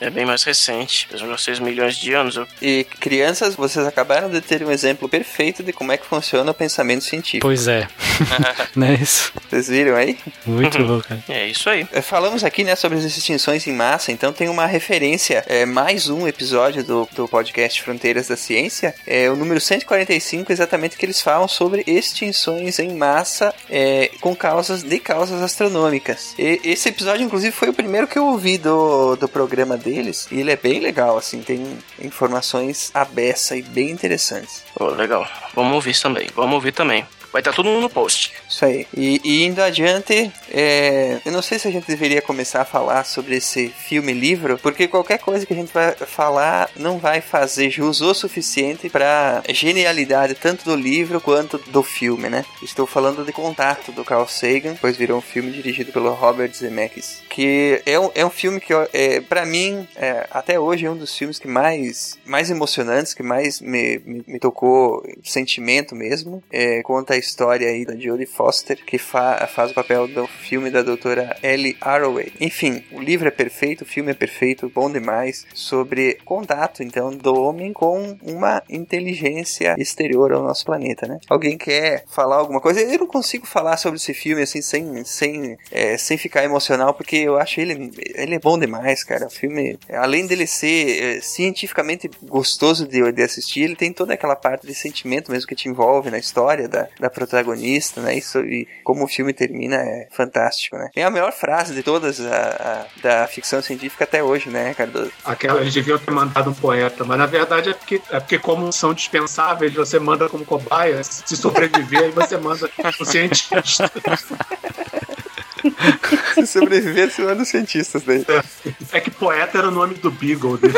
É bem mais recente. 2,6 milhões de anos. E crianças, vocês acabaram de ter um exemplo perfeito de como é que funciona o pensamento científico. Pois é. Não é isso? Vocês viram aí? Muito bom, cara. É isso aí. É, Falamos aqui, né, sobre as extinções em massa, então tem uma referência, é, mais um episódio do, do podcast Fronteiras da Ciência, é o número 145, exatamente que eles falam sobre extinções em massa é, com causas de causas astronômicas. E esse episódio, inclusive, foi o primeiro que eu ouvi do, do programa deles, e ele é bem legal, assim, tem informações à beça e bem interessantes. Legal. Vamos ouvir também. Vamos ouvir também. Vai estar tudo no post. Isso aí. E, e indo adiante, é, eu não sei se a gente deveria começar a falar sobre esse filme-livro, porque qualquer coisa que a gente vai falar não vai fazer jus o suficiente para genialidade tanto do livro quanto do filme, né? Estou falando de Contato do Carl Sagan, depois virou um filme dirigido pelo Robert Zemeckis, que é um, é um filme que, é, para mim, é, até hoje é um dos filmes que mais, mais emocionantes, que mais me, me, me tocou sentimento mesmo. É, conta a história aí da Jodie Foster, que fa faz o papel do filme da doutora Ellie Arroway. Enfim, o livro é perfeito, o filme é perfeito, bom demais, sobre contato, então, do homem com uma inteligência exterior ao nosso planeta, né? Alguém quer falar alguma coisa? Eu não consigo falar sobre esse filme, assim, sem, sem, é, sem ficar emocional, porque eu acho ele, ele é bom demais, cara. O filme, além dele ser é, cientificamente gostoso de, de assistir, ele tem toda aquela parte de sentimento mesmo que te envolve na história da, da protagonista, né? Isso, e como o filme termina é fantástico, né? Tem a melhor frase de todas a, a- da ficção científica até hoje, né, Cardoso? Aquela eles deviam ter mandado um poeta, mas na verdade é porque, é porque como são dispensáveis, você manda como cobaia, se sobreviver, aí você manda o cientista. Se sobreviver, você manda os cientistas daí. É que poeta era o nome do Beagle. Né?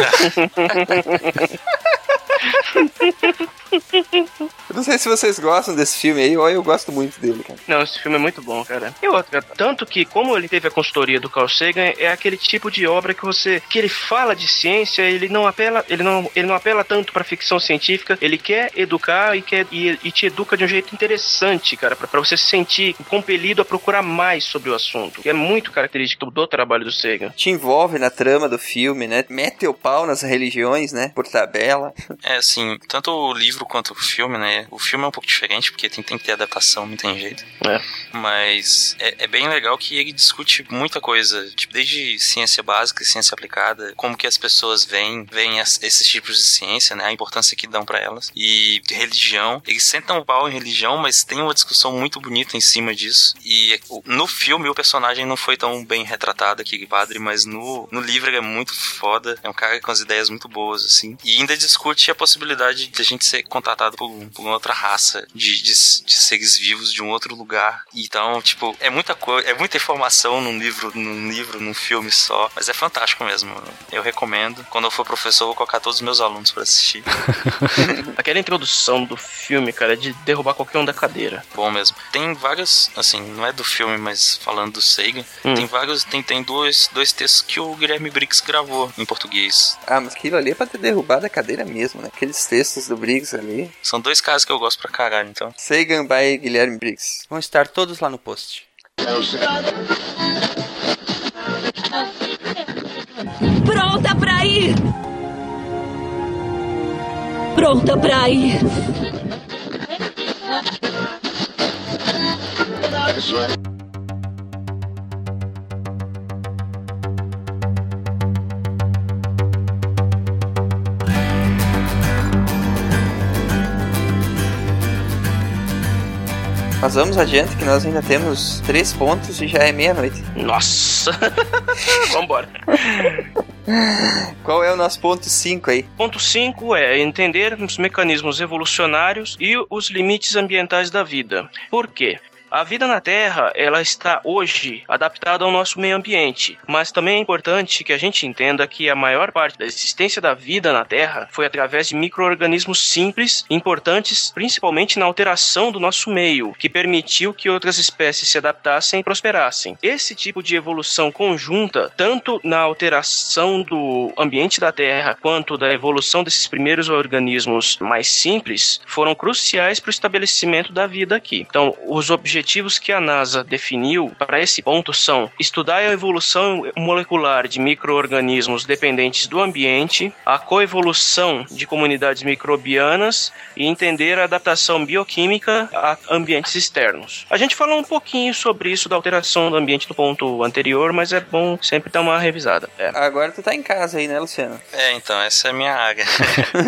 Eu não sei se vocês gostam desse filme aí, ou eu gosto muito dele, cara. Não, esse filme é muito bom, cara. E outra, tanto que, como ele teve a consultoria do Carl Sagan, é aquele tipo de obra que você. que ele fala de ciência, ele não apela. Ele não, ele não apela tanto pra ficção científica, ele quer educar e, quer, e, e te educa de um jeito interessante, cara, pra, pra você se sentir compelido a procurar mais sobre o assunto. Que é muito característico do trabalho do Sagan. Te envolve na trama do filme, né? Mete o pau nas religiões, né? Por tabela. É, assim, tanto o livro quanto o filme, né? O filme é um pouco diferente, porque tem, tem que ter adaptação, não tem jeito. É. Mas é, é bem legal que ele discute muita coisa, tipo, desde ciência básica e ciência aplicada, como que as pessoas veem, veem as- esses tipos de ciência, né? A importância que dão pra elas. E religião. Eles sentam o pau em religião, mas tem uma discussão muito bonita em cima disso. E no filme o personagem não foi tão bem retratado, aquele padre, mas no, no livro ele é muito foda. É um cara com as ideias muito boas, assim. E ainda discute a possibilidade de a gente ser contatado por, por uma outra raça, de, de, de seres vivos de um outro lugar. Então, tipo, é muita coisa, é muita informação num livro, num livro, num filme só. Mas é fantástico mesmo. Eu recomendo. Quando eu for professor, eu vou colocar todos os meus alunos pra assistir. Aquela introdução do filme, cara, é de derrubar qualquer um da cadeira. Bom mesmo. Tem vários, assim, não é do filme, mas falando do Sagan, Hum. tem vários, tem, tem dois, dois textos que o Guilherme Briggs gravou em português. Ah, mas aquilo ali é pra ter derrubado a cadeira mesmo, né? Aqueles textos do Briggs ali. São dois caras que eu gosto pra caralho, então. Sagan by Guilherme Briggs. Vão estar todos lá no post. Pronta pra ir! Pronta pra ir! Mas vamos adiante que nós ainda temos três pontos e já é meia-noite. Nossa! Vambora. Qual é o nosso ponto 5 aí? Ponto 5 é entender os mecanismos evolucionários e os limites ambientais da vida. Por quê? A vida na Terra, ela está hoje adaptada ao nosso meio ambiente, mas também é importante que a gente entenda que a maior parte da existência da vida na Terra foi através de micro-organismos simples, importantes principalmente na alteração do nosso meio, que permitiu que outras espécies se adaptassem e prosperassem. Esse tipo de evolução conjunta, tanto na alteração do ambiente da Terra quanto da evolução desses primeiros organismos mais simples, foram cruciais para o estabelecimento da vida aqui. Então, os objetivos que a NASA definiu para esse ponto são estudar a evolução molecular de micro-organismos dependentes do ambiente, a coevolução de comunidades microbianas e entender a adaptação bioquímica a ambientes externos. A gente falou um pouquinho sobre isso da alteração do ambiente no ponto anterior, mas é bom sempre dar uma revisada. É. Agora tu tá em casa aí, né, Luciano? É, então, essa é a minha área.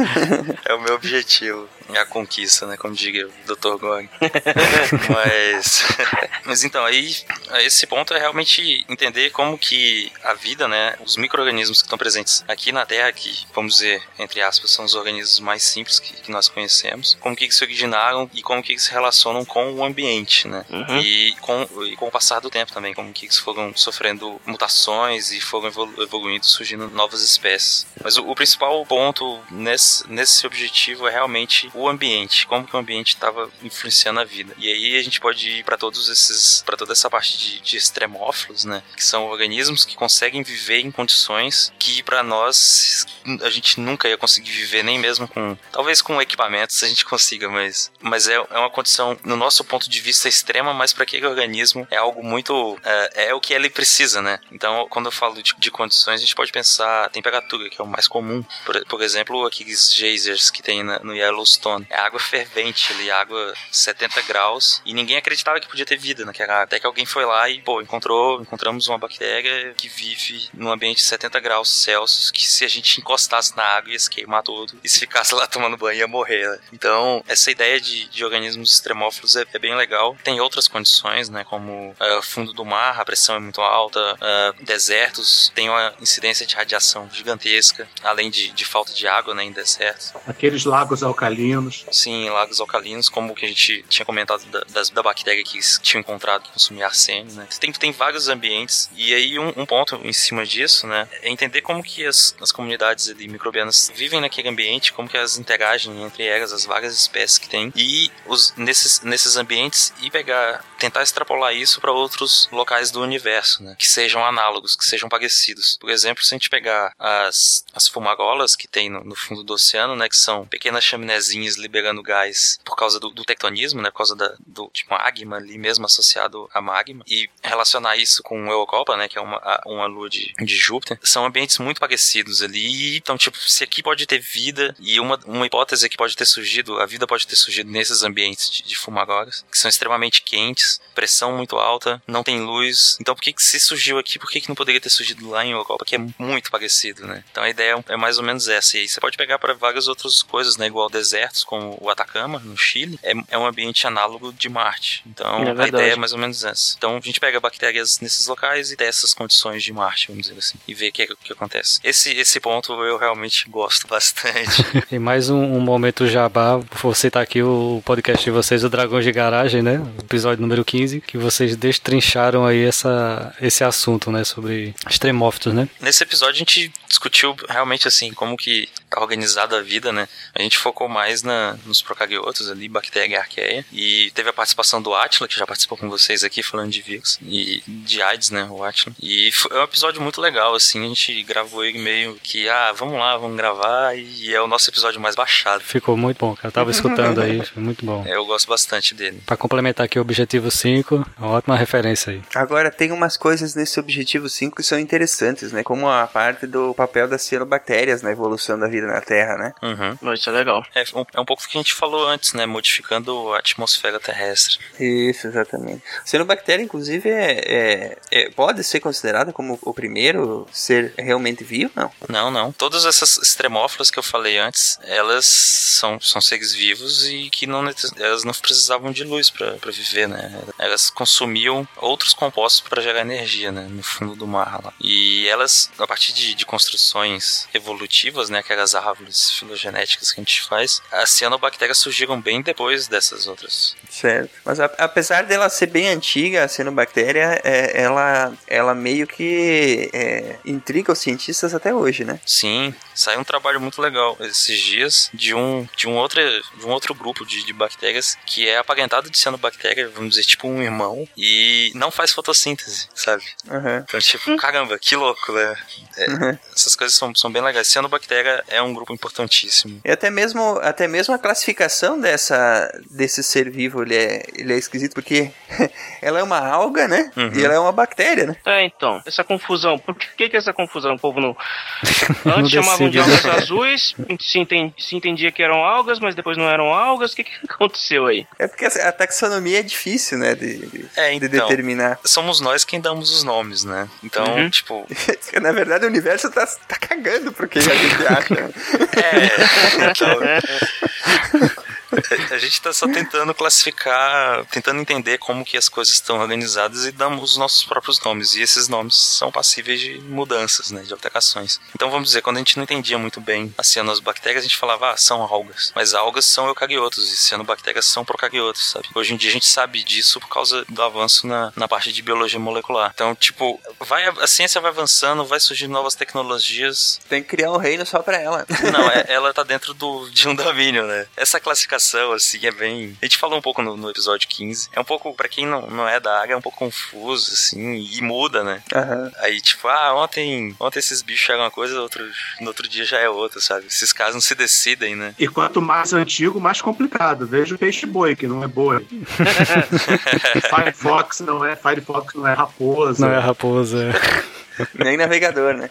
é o meu objetivo. É a conquista, né? Como diga o Dr. Gog. mas, mas então, aí, esse ponto é realmente entender como que a vida, né? Os micro-organismos que estão presentes aqui na Terra, que, vamos dizer, entre aspas, são os organismos mais simples que, que nós conhecemos, como que eles se originaram e como que eles se relacionam com o ambiente, né? Uhum. E, com, e com o passar do tempo também, como que eles foram sofrendo mutações e foram evolu evoluindo, surgindo novas espécies. Mas o, o principal ponto nesse, nesse objetivo é realmente o ambiente, como que o ambiente estava influenciando a vida. E aí a gente pode ir para todos esses, para toda essa parte de, de extremófilos, né, que são organismos que conseguem viver em condições que para nós a gente nunca ia conseguir viver nem mesmo com, talvez com equipamentos a gente consiga, mas, mas é, é uma condição no nosso ponto de vista extrema, mas para aquele organismo é algo muito é, é, o que ele precisa, né? Então quando eu falo de, de condições a gente pode pensar temperatura que é o mais comum, por, por exemplo aqueles geysers que tem na, no Yellowstone é água fervente ali, água 70 graus, e ninguém acreditava que podia ter vida naquela. Até que alguém foi lá e, pô, encontrou, encontramos uma bactéria que vive num ambiente de 70 graus Celsius, que se a gente encostasse na água ia se queimar todo, e se ficasse lá tomando banho ia morrer. Né? Então, essa ideia de, de organismos extremófilos é, é, bem legal. Tem outras condições, né, como uh, fundo do mar, a pressão é muito alta, uh, desertos, tem uma incidência de radiação gigantesca, além de, de falta de água, né, em desertos. Aqueles lagos alcalinos. Sim, lagos alcalinos, como que a gente tinha comentado da, das, da bactéria que tinha encontrado que consumia né? Tem, tem vários ambientes, e aí um, um, ponto em cima disso, né, é entender como que as, as comunidades ali, microbianas vivem naquele ambiente, como que elas interagem entre elas, as várias espécies que tem, e os, nesses, nesses ambientes, e pegar, tentar extrapolar isso para outros locais do universo, né, que sejam análogos, que sejam parecidos. Por exemplo, se a gente pegar as, as fumarolas que tem no, no fundo do oceano, né, que são pequenas chaminézinhas liberando gás por causa do, do tectonismo, né, por causa da, do tipo, magma ali mesmo associado a magma, e relacionar isso com Europa, né, que é uma, uma lua de, de Júpiter, são ambientes muito parecidos ali. Então, tipo, se aqui pode ter vida, e uma, uma hipótese que pode ter surgido, a vida pode ter surgido nesses ambientes de, de fumarolas, que são extremamente quentes, pressão muito alta, não tem luz. Então, por que, que se surgiu aqui, por que, que não poderia ter surgido lá em Europa, que é muito parecido, né? Então, a ideia é mais ou menos essa. E aí você pode pegar para várias outras coisas, né, igual desertos, como o Atacama, no Chile, é, é um ambiente análogo de Marte. Então, É a ideia é mais ou menos essa. Então, a gente pega bactérias nesses locais e dessas condições de Marte, vamos dizer assim, e vê o que, que acontece. Esse, esse ponto eu realmente gosto bastante. E mais um, um momento jabá, vou citar aqui o podcast de vocês, o Dragões de Garagem, né? Episódio número 15, que vocês destrincharam aí essa, esse assunto, né? Sobre extremófitos, né? Nesse episódio a gente discutiu realmente assim como que é organizada a vida, né? A gente focou mais na, nos procariotos ali, bactéria e arqueia. E teve a participação do Atila, que já participou com vocês aqui falando de vírus e de AIDS, né? O Atila. E foi um episódio muito legal, assim. A gente gravou ele meio que, ah, vamos lá, vamos gravar. E é o nosso episódio mais baixado. Ficou muito bom, cara. Eu tava escutando aí, foi muito bom. É, Eu gosto bastante dele. Pra complementar aqui o Objetivo 5, uma ótima referência aí. Agora, tem umas coisas nesse objetivo 5 que são interessantes, né? Como a parte do papel das cianobactérias na evolução da vida na Terra, né? Uhum. Isso é legal. É um, é um pouco do que a gente falou antes, né? Modificando a atmosfera terrestre. Isso, exatamente. Cianobactéria, inclusive, é, é- é- pode ser considerada como o primeiro ser realmente vivo? Não. Não, não. Todas essas extremófilas que eu falei antes, elas são, são seres vivos e que não, elas não precisavam de luz para viver, né? Elas consumiam outros compostos para gerar energia, né? No fundo do mar lá. E elas, a partir de, de construções evolutivas, né? Aquelas árvores filogenéticas que a gente faz, as cianobactérias surgiram bem depois dessas outras. Certo. Mas a- apesar dela ser bem antiga, a cianobactéria, é, ela, ela meio que é, intriga os cientistas até hoje, né? Sim, saiu um trabalho muito legal esses dias de um, de um, outro, de um outro grupo de, de bactérias que é aparentado de cianobactéria, vamos dizer, tipo um irmão, e não faz fotossíntese, sabe? Uhum. Então, tipo, caramba, que louco, né? É, Uhum. essas coisas são, são bem legais. Cianobactéria é um grupo importantíssimo. E até mesmo, até mesmo a classificação dessa, desse ser vivo, ele é, ele é esquisito porque ela é uma alga, né? Uhum. E ela é uma bactéria, né? É, então, essa confusão. Por que, que essa confusão? O povo não. Antes chamavam de né? algas azuis, se, enten- se entendia que eram algas, mas depois não eram algas. O que, que aconteceu aí? É porque a taxonomia é difícil, né? De, de, É, de então. determinar. Somos nós quem damos os nomes, né? Então, Uhum. tipo, Na verdade, o universo tá, tá cagando pro que a gente acha. É, então, a gente tá só tentando classificar, tentando entender como que as coisas estão organizadas e damos os nossos próprios nomes. E esses nomes são passíveis de mudanças, né, de alterações. Então vamos dizer, quando a gente não entendia muito bem as cianobactérias, a gente falava, ah, são algas. Mas algas são eucariotos e cianobactérias são procariotos, sabe? Hoje em dia a gente sabe disso por causa do avanço na, na parte de biologia molecular. Então, tipo, vai, a ciência vai avançando, vai surgindo novas tecnologias, Tem que criar um reino só pra ela. não, é- ela tá dentro do, de um domínio, né? Essa classificação, assim, é bem. A gente falou um pouco no, no episódio 15. É um pouco, pra quem não, não é da área, é um pouco confuso, assim, e muda, né? Aham. Aí, tipo, ah, ontem, ontem esses bichos eram uma coisa, outro, no outro dia já é outra, sabe? Esses casos não se decidem, né? E quanto mais antigo, mais complicado. Veja o peixe boi, que não é boi. Firefox não é, Firefox não é raposa. Não é raposa. Nem navegador, né?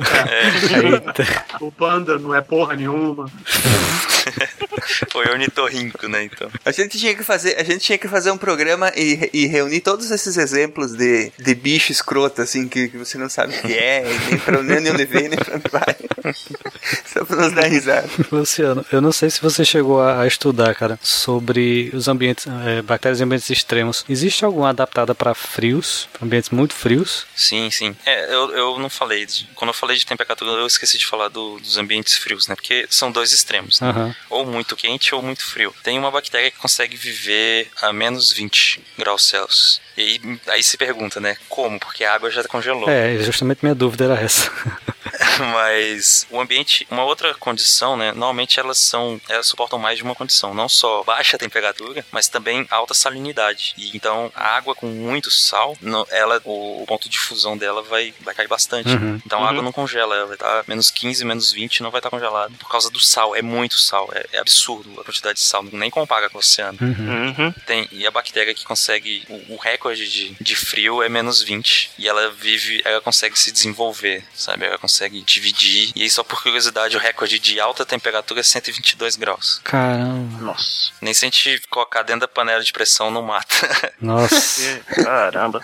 Eita. O panda não é porra nenhuma. Foi ornitorrinco, né? Então. A gente tinha que fazer, a gente tinha que fazer um programa e, e reunir todos esses exemplos de, de bicho escroto, assim, que, que você não sabe o que é, e nem pra nem onde vem, nem pra onde vai. Só pra nos dar risada. Luciano, eu não sei se você chegou a, a estudar, cara, sobre os ambientes, é, bactérias em ambientes extremos. Existe alguma adaptada para frios, pra ambientes muito frios? Sim, sim. É, eu, eu não falei. de- quando eu falei de temperatura, eu esqueci de falar do- dos ambientes frios, né? Porque são dois extremos. né? Aham. Ou muito quente ou muito frio. Tem uma bactéria que consegue viver a menos 20 graus Celsius. E aí, aí se pergunta, né? Como? Porque a água já congelou. É, justamente minha dúvida era essa. Mas o ambiente, uma outra condição, né? Normalmente elas são, elas suportam mais de uma condição, não só baixa temperatura, mas também alta salinidade. E então a água com muito sal, no- ela, o, o ponto de fusão dela vai, vai cair bastante. Uhum. Então a água não congela, ela vai estar menos 15, menos 20, não vai estar congelada por causa do sal. É muito sal, é, é absurdo a quantidade de sal, nem compara com o oceano. Uhum. Tem, e a bactéria que consegue. O, o recorde de, de frio é menos 20. E ela vive. Ela consegue se desenvolver, sabe? Ela consegue dividir. E aí, só por curiosidade, o recorde de alta temperatura é 122 graus. Caramba. Nossa. Nem se a gente colocar dentro da panela de pressão, não mata. Nossa. Caramba.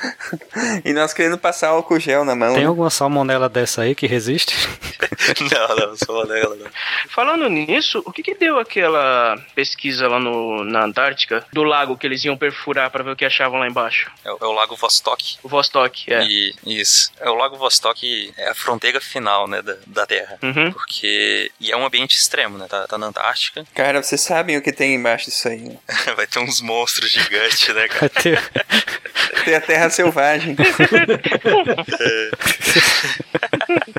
E nós querendo passar álcool gel na mão. Tem né? alguma salmonela dessa aí que resiste? não, não, dela, não. Falando nisso, o que que deu aquela pesquisa lá no, na Antártica do lago que eles iam perfurar pra ver o que achavam lá embaixo? É, o- é o Lago Vostok. O Vostok, é. E, isso. É, o Lago Vostok é a fronteira final, né, da, da Terra. Uhum. Porque. E é um ambiente extremo, né? Tá, tá na Antártica. Cara, vocês sabem o que tem embaixo disso aí, né? Vai ter uns monstros gigantes, né, Vai cara? ter... Tem a terra selvagem.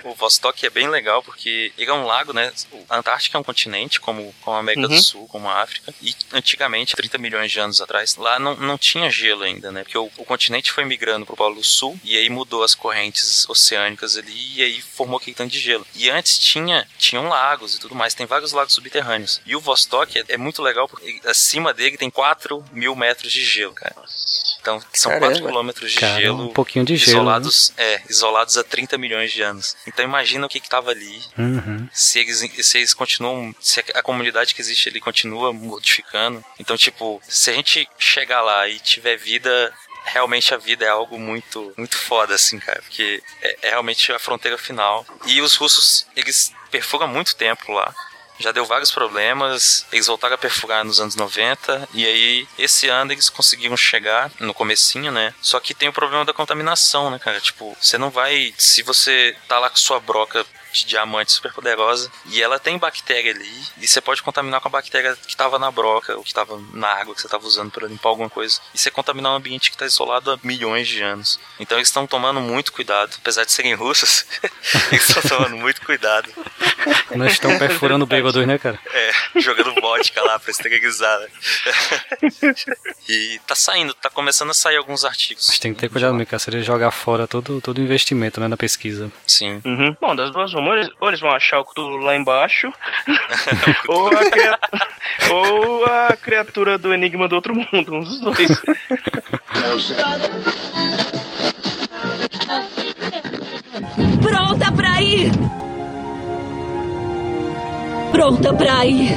O Vostok é bem legal porque ele é um lago, né? A Antártica é um continente, como, como a América do Uhum. Sul, como a África. E antigamente, 30 milhões de anos atrás, lá não, não tinha gelo ainda, né? Porque o, o continente foi migrando pro Polo Sul e aí mudou as correntes oceânicas ali e aí formou aquele tanto de gelo. E antes tinha tinham lagos e tudo mais, tem vários lagos subterrâneos. E o Vostok é, é muito legal porque acima dele tem 4 mil metros de gelo, cara. Então são Caramba. 4 quilômetros de Cara, gelo um pouquinho de gelo, isolados, é, isolados há 30 milhões de anos. Então imagina o que que tava ali, Uhum. se eles, se eles continuam, se a, a comunidade que existe ali continua modificando. Então, tipo, se a gente chegar lá e tiver vida, realmente a vida é algo muito, muito foda, assim, cara, porque é, é realmente a fronteira final. E os russos, eles perfuram muito tempo lá. Já deu vários problemas, eles voltaram a perfurar nos anos 90, e aí esse ano eles conseguiram chegar no comecinho, né? Só que tem o problema da contaminação, né, cara? Tipo, você não vai. Se você tá lá com sua broca de diamante super poderosa. E ela tem bactéria ali. E você pode contaminar com a bactéria que tava na broca, ou que tava na água que você tava usando para limpar alguma coisa. E você contaminar um ambiente que tá isolado há milhões de anos. Então eles estão tomando muito cuidado. Apesar de serem russos, eles estão tomando muito cuidado. Nós estamos perfurando bêbados, né, cara? É, jogando vodka lá pra esterilizar. né? e tá saindo, tá começando a sair alguns artigos. Mas tem que ter cuidado, meu, cara. Seria jogar fora todo, todo o investimento, né, na pesquisa. Sim. Uhum. Bom, das duas uma, ou eles, ou eles vão achar o Cthulhu lá embaixo, ou, a criatura, ou a criatura do Enigma do Outro Mundo, um dos dois. Pronta pra ir! Pronta pra ir!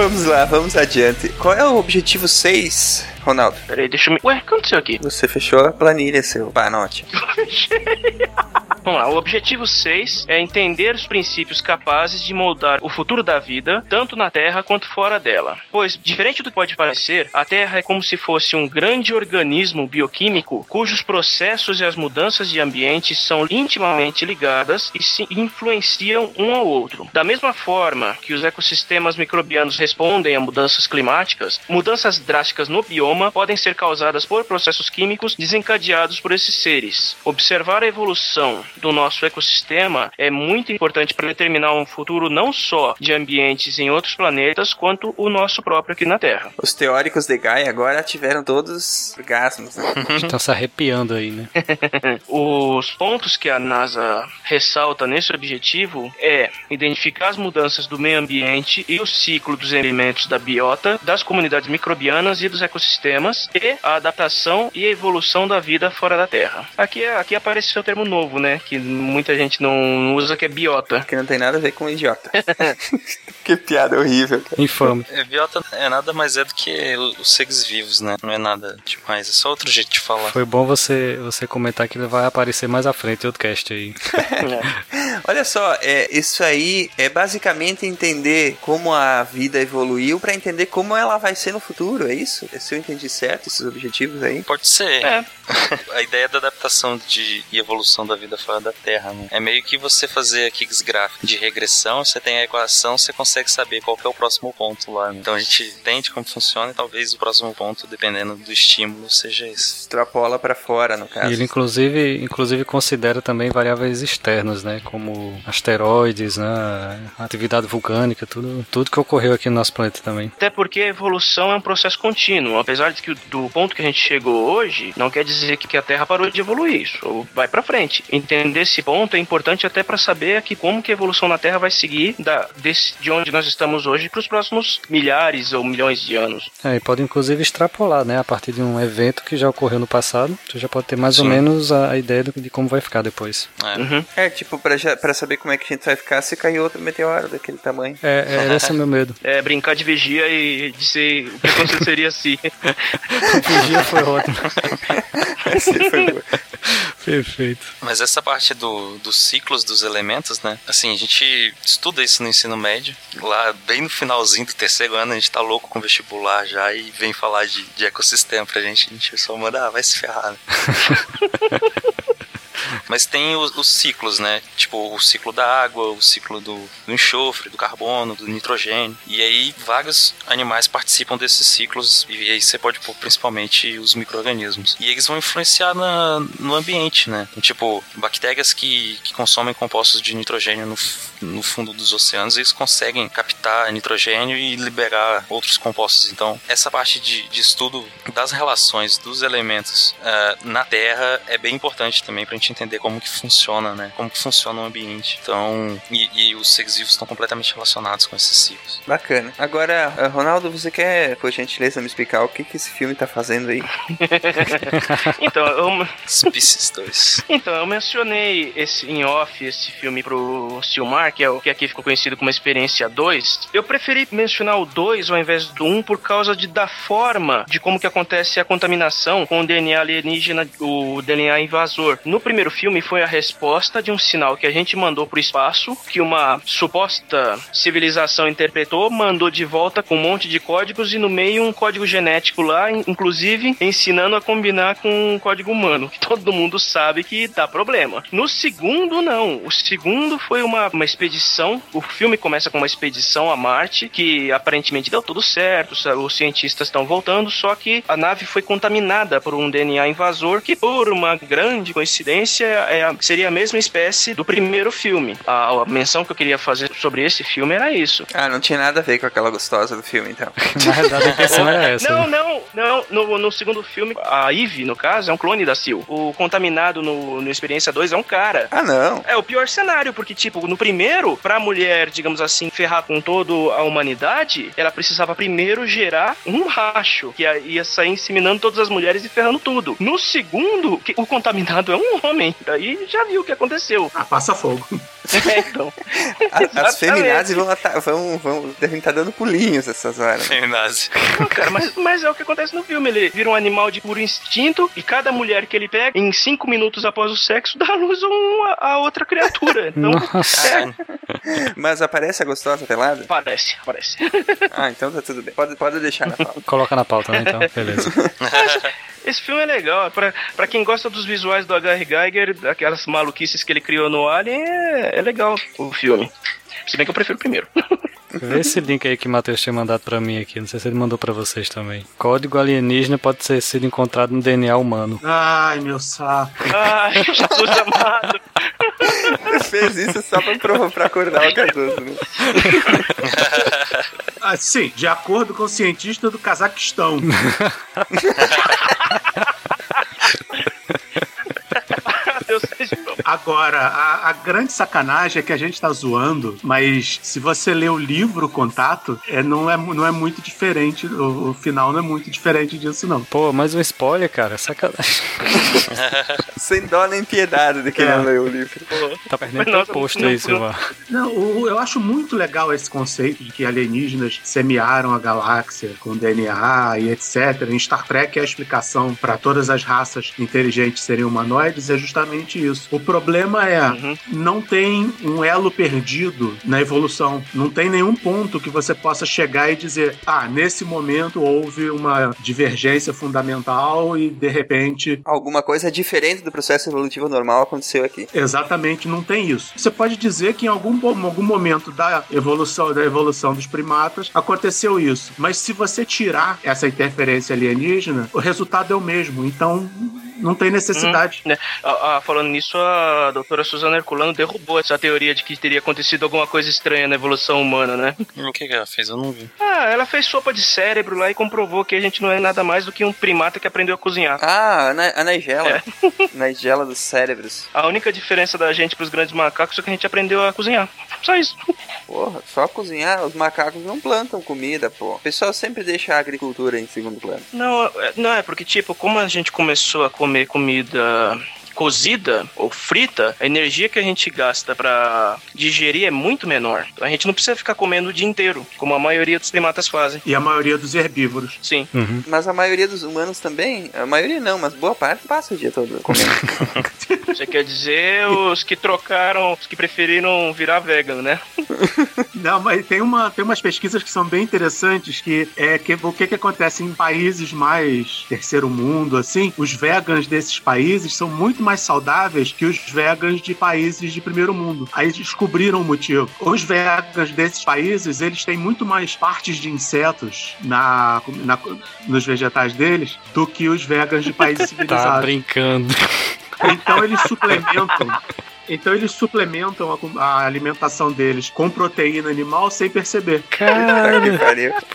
Vamos lá, vamos adiante. Qual é o objetivo 6, Ronaldo? Peraí, deixa eu me. Ué, o que aconteceu aqui? Você fechou a planilha, seu panote. Vamos lá, o objetivo 6 é entender os princípios capazes de moldar o futuro da vida, tanto na Terra quanto fora dela. Pois, diferente do que pode parecer, a Terra é como se fosse um grande organismo bioquímico cujos processos e as mudanças de ambiente são intimamente ligadas e se influenciam um ao outro. Da mesma forma que os ecossistemas microbianos respondem a mudanças climáticas, mudanças drásticas no bioma podem ser causadas por processos químicos desencadeados por esses seres. Observar a evolução do nosso ecossistema é muito importante para determinar um futuro não só de ambientes em outros planetas, quanto o nosso próprio aqui na Terra. Os teóricos de Gaia agora tiveram todos orgasmos. Né? Estão se arrepiando aí, né? Os pontos que a NASA ressalta nesse objetivo é identificar as mudanças do meio ambiente e o ciclo dos elementos da biota, das comunidades microbianas e dos ecossistemas, e a adaptação e evolução da vida fora da Terra. Aqui, aqui apareceu o termo novo, né? Que muita gente não usa, que é biota. Que não tem nada a ver com idiota. que piada horrível. Cara. Infame. É, biota é nada mais é do que os seres vivos, né? Não é nada demais, é só outro jeito de falar. Foi bom você, você comentar que ele vai aparecer mais à frente em outro cast aí. Olha só, é, isso aí é basicamente entender como a vida evoluiu para entender como ela vai ser no futuro, é isso? Se eu entendi certo esses objetivos aí? Pode ser. É. a ideia da adaptação de, e evolução da vida fora da Terra, né? É meio que você fazer aqui os gráficos de regressão, você tem a equação, você consegue saber qual que é o próximo ponto lá. Né? Então a gente entende como funciona e talvez o próximo ponto, dependendo do estímulo, seja esse. Extrapola para fora, no caso. E ele inclusive, inclusive considera também variáveis externas, né? Como asteroides, né? Atividade vulcânica, tudo, tudo que ocorreu aqui no nosso planeta também. Até porque a evolução é um processo contínuo. Apesar de que do ponto que a gente chegou hoje, não quer dizer que a Terra parou de evoluir. Isso vai pra frente. Entender esse ponto é importante até para saber que como que a evolução na Terra vai seguir da, desse, de onde nós estamos hoje para os próximos milhares ou milhões de anos. É, e pode inclusive extrapolar, né? A partir de um evento que já ocorreu no passado, você já pode ter mais ou Sim. menos a, a ideia do- de como vai ficar depois. É. Uhum. É, tipo, pra saber como é que a gente vai ficar se cair outro meteoro daquele tamanho. É, é esse é o meu medo. É brincar de vigia e dizer o que aconteceria se. Vigia foi ótimo. Esse foi bom. Perfeito. Mas essa parte do, dos ciclos dos elementos, né? Assim, a gente estuda isso no ensino médio. Lá, bem no finalzinho do terceiro ano, a gente tá louco com vestibular já e vem falar de, de ecossistema pra gente. A gente só manda, ah, vai se ferrar, né? Mas tem os, os ciclos, né? Tipo, o ciclo da água, o ciclo do, do enxofre, do carbono, do nitrogênio. E aí, vários animais participam desses ciclos. E aí você pode pôr principalmente os micro-organismos. E eles vão influenciar na, no ambiente, né? Então, tipo, bactérias que, que consomem compostos de nitrogênio no, no fundo dos oceanos, eles conseguem captar nitrogênio e liberar outros compostos. Então, essa parte de, de estudo das relações dos elementos ah, na Terra é bem importante também pra gente gente entender como que funciona, né? Como que funciona o ambiente. Então, e, e os seres vivos estão completamente relacionados com esses ciclos. Bacana. Agora, eh, Ronaldo, você quer, por gentileza, me explicar o que, que esse filme tá fazendo aí? então, eu, Species 2. então, eu mencionei esse em off esse filme pro Silmar, que é o que aqui ficou conhecido como Experiência 2. Eu preferi mencionar o 2 ao invés do 1 por causa de, da forma de como que acontece a contaminação com o DNA alienígena, o DNA invasor. No primeiro filme foi a resposta de um sinal que a gente mandou pro espaço, que uma suposta civilização interpretou, mandou de volta com um monte de códigos e no meio um código genético lá, in- inclusive ensinando a combinar com um código humano, que todo mundo sabe que dá problema. No segundo, não. O segundo foi uma, uma expedição. O filme começa com uma expedição a Marte, que aparentemente deu tudo certo, os cientistas estão voltando, só que a nave foi contaminada por um DNA invasor que, por uma grande coincidência, é a- seria a mesma espécie do primeiro filme. A, a menção que eu queria fazer sobre esse filme era isso. Ah, não tinha nada a ver com aquela gostosa do filme, então. Verdade, a intenção era essa. Não, né? não, não. No, no segundo filme, a Eve, no caso, é um clone da Sil. O contaminado no, no Experiência 2 é um cara. Ah, não. É o pior cenário, porque, tipo, no primeiro, pra mulher, digamos assim, ferrar com toda a humanidade, ela precisava primeiro gerar um racho, que ia- ia sair inseminando todas as mulheres e ferrando tudo. No segundo, o contaminado é um homem. Daí já viu o que aconteceu. Ah, passa fogo. É, então. A- As feminazes vão, vão, vão devem estar dando pulinhos essas horas. Feminazi. Não, cara, mas, mas é o que acontece no filme. Ele vira um animal de puro instinto e cada mulher que ele pega, em cinco minutos após o sexo, dá à luz uma, a outra criatura. Então, Nossa. Mas aparece a gostosa pelada? parece, parece. Ah, então tá tudo bem. Pode, pode deixar na pauta. Coloca na pauta, né? Então, beleza. Esse filme é legal. Pra, pra quem gosta dos visuais do H.R. Geiger, daquelas maluquices que ele criou no Alien, é, é legal o filme. Se bem que eu prefiro o primeiro. Vê esse link aí que o Matheus tinha mandado pra mim aqui. Não sei se ele mandou pra vocês também. Código alienígena pode ter sido encontrado no DNA humano. Ai, meu saco. Ai, Jesus amado. Fez isso só pra, provar- pra acordar o Cardoso, né? Ah, sim, de acordo com o cientista do Cazaquistão. Deus seja bom. Agora, a, a grande sacanagem é que a gente tá zoando, mas se você ler o livro Contato, é, não, é, não é muito diferente, o, o final não é muito diferente disso, não. Pô, mais um spoiler, cara. Sacanagem. Sem dó nem piedade de quem É. não leu o livro. Tá perdendo posto não- Silmar. Não, o- eu acho muito legal esse conceito de que alienígenas semearam a galáxia com DNA e etc. Em Star Trek, a explicação para todas as raças inteligentes serem humanoides é justamente isso. O problema é, não tem um elo perdido na evolução. Não tem nenhum ponto que você possa chegar e dizer, ah, nesse momento houve uma divergência fundamental e de repente Alguma coisa diferente do processo evolutivo normal aconteceu aqui. Exatamente, não tem isso. Você pode dizer que em algum, algum momento da evolução, da evolução dos primatas aconteceu isso. Mas se você tirar essa interferência alienígena, o resultado é o mesmo. Então não tem necessidade. Né? Ah, ah, falando nisso, a doutora Suzana Herculano derrubou essa teoria de que teria acontecido alguma coisa estranha na evolução humana, né? O que, que ela fez? Eu não vi. Ah, ela fez sopa de cérebro lá e comprovou que a gente não é nada mais do que um primata que aprendeu a cozinhar. Ah, a Nigela. É. Nigela dos cérebros. A única diferença da gente pros grandes macacos é que a gente aprendeu a cozinhar. Só isso. Porra, só cozinhar, os macacos não plantam comida, pô. O pessoal sempre deixa a agricultura em segundo plano. Não, é- não é porque, tipo, como a gente começou a comer comida cozida ou frita, a energia que a gente gasta pra digerir é muito menor. A gente não precisa ficar comendo o dia inteiro, como a maioria dos primatas fazem. E a maioria dos herbívoros. Sim. Mas a maioria dos humanos também, a maioria não, mas boa parte passa o dia todo comendo. Você quer dizer os que trocaram, os que preferiram virar vegan, né? Não, mas tem, uma, tem umas pesquisas que são bem interessantes que é que o que, que acontece em países mais terceiro mundo, assim, os vegans desses países são muito mais saudáveis que os vegans de países de primeiro mundo. Aí descobriram o motivo. Os vegans desses países, eles têm muito mais partes de insetos na, na- nos vegetais deles do que os vegans de países Tá civilizados. brincando. Então eles suplementam. Então eles suplementam a, a alimentação deles com proteína animal sem perceber. Cara,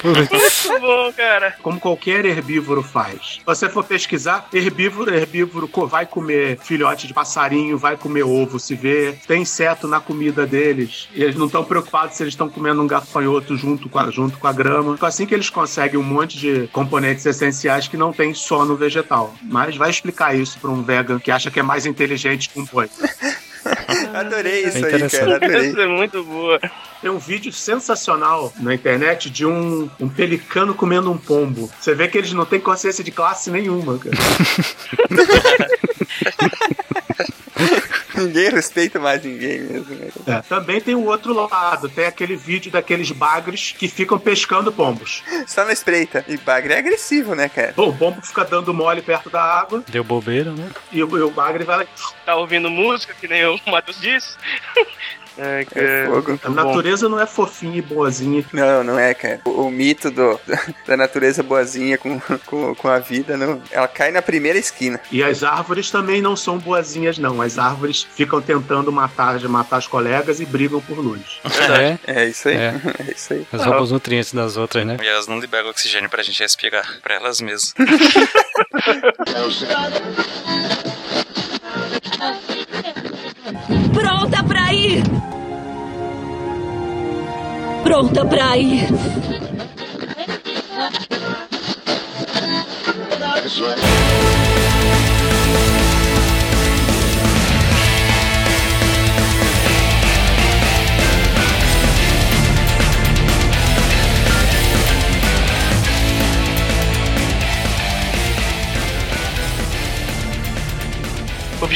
Muito bom, cara. Como qualquer herbívoro faz. Se você for pesquisar, herbívoro, herbívoro vai comer filhote de passarinho, vai comer ovo, se vê. Tem inseto na comida deles. E eles não estão preocupados se eles estão comendo um gafanhoto junto com, a, junto com a grama. Então, assim que eles conseguem um monte de componentes essenciais que não tem só no vegetal. Mas vai explicar isso para um vegan que acha que é mais inteligente que um boi. Adorei isso É aí, cara. Adorei. Essa é muito boa. Tem um vídeo sensacional na internet de um, um pelicano comendo um pombo. Você vê que eles não têm consciência de classe nenhuma, cara. Ninguém respeita mais ninguém mesmo, né? É. Também tem o outro lado, tem aquele vídeo daqueles bagres que ficam pescando pombos. Só na espreita. E bagre é agressivo, né, cara? Pô, o pombo fica dando mole perto da água Deu bobeira, né? e o, e o bagre vai lá. Tá ouvindo música, que nem o Matheus disse? É, É fogo. A natureza não é fofinha e boazinha. Não, não é, cara. O, o mito do, da natureza boazinha com, com, com a vida, não, ela cai na primeira esquina. E as árvores também não são boazinhas, não. As árvores ficam tentando matar, matar as colegas e brigam por luz. É, É isso aí. É. É, isso aí. roubam os nutrientes das outras, né? E elas não liberam oxigênio pra gente respirar, pra elas mesmas. Pronta pra ir! Pronta pra ir!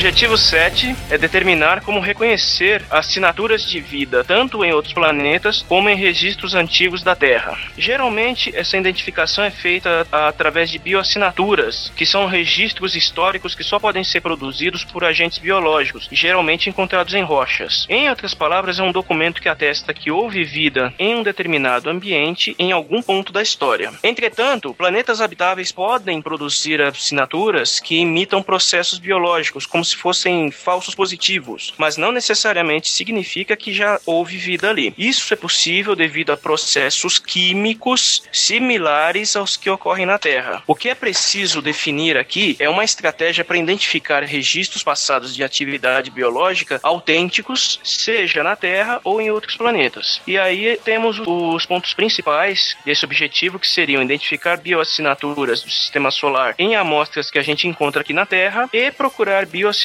Objetivo 7 é determinar como reconhecer assinaturas de vida, tanto em outros planetas como em registros antigos da Terra. Geralmente, essa identificação é feita através de bioassinaturas, que são registros históricos que só podem ser produzidos por agentes biológicos, geralmente encontrados em rochas. Em outras palavras, é um documento que atesta que houve vida em um determinado ambiente em algum ponto da história. Entretanto, planetas habitáveis podem produzir assinaturas que imitam processos biológicos, como se fossem falsos positivos, mas não necessariamente significa que já houve vida ali. Isso é possível devido a processos químicos similares aos que ocorrem na Terra. O que é preciso definir aqui é uma estratégia para identificar registros passados de atividade biológica autênticos, seja na Terra ou em outros planetas. E aí temos os pontos principais desse objetivo, que seriam identificar bioassinaturas do sistema solar em amostras que a gente encontra aqui na Terra e procurar bioassinaturas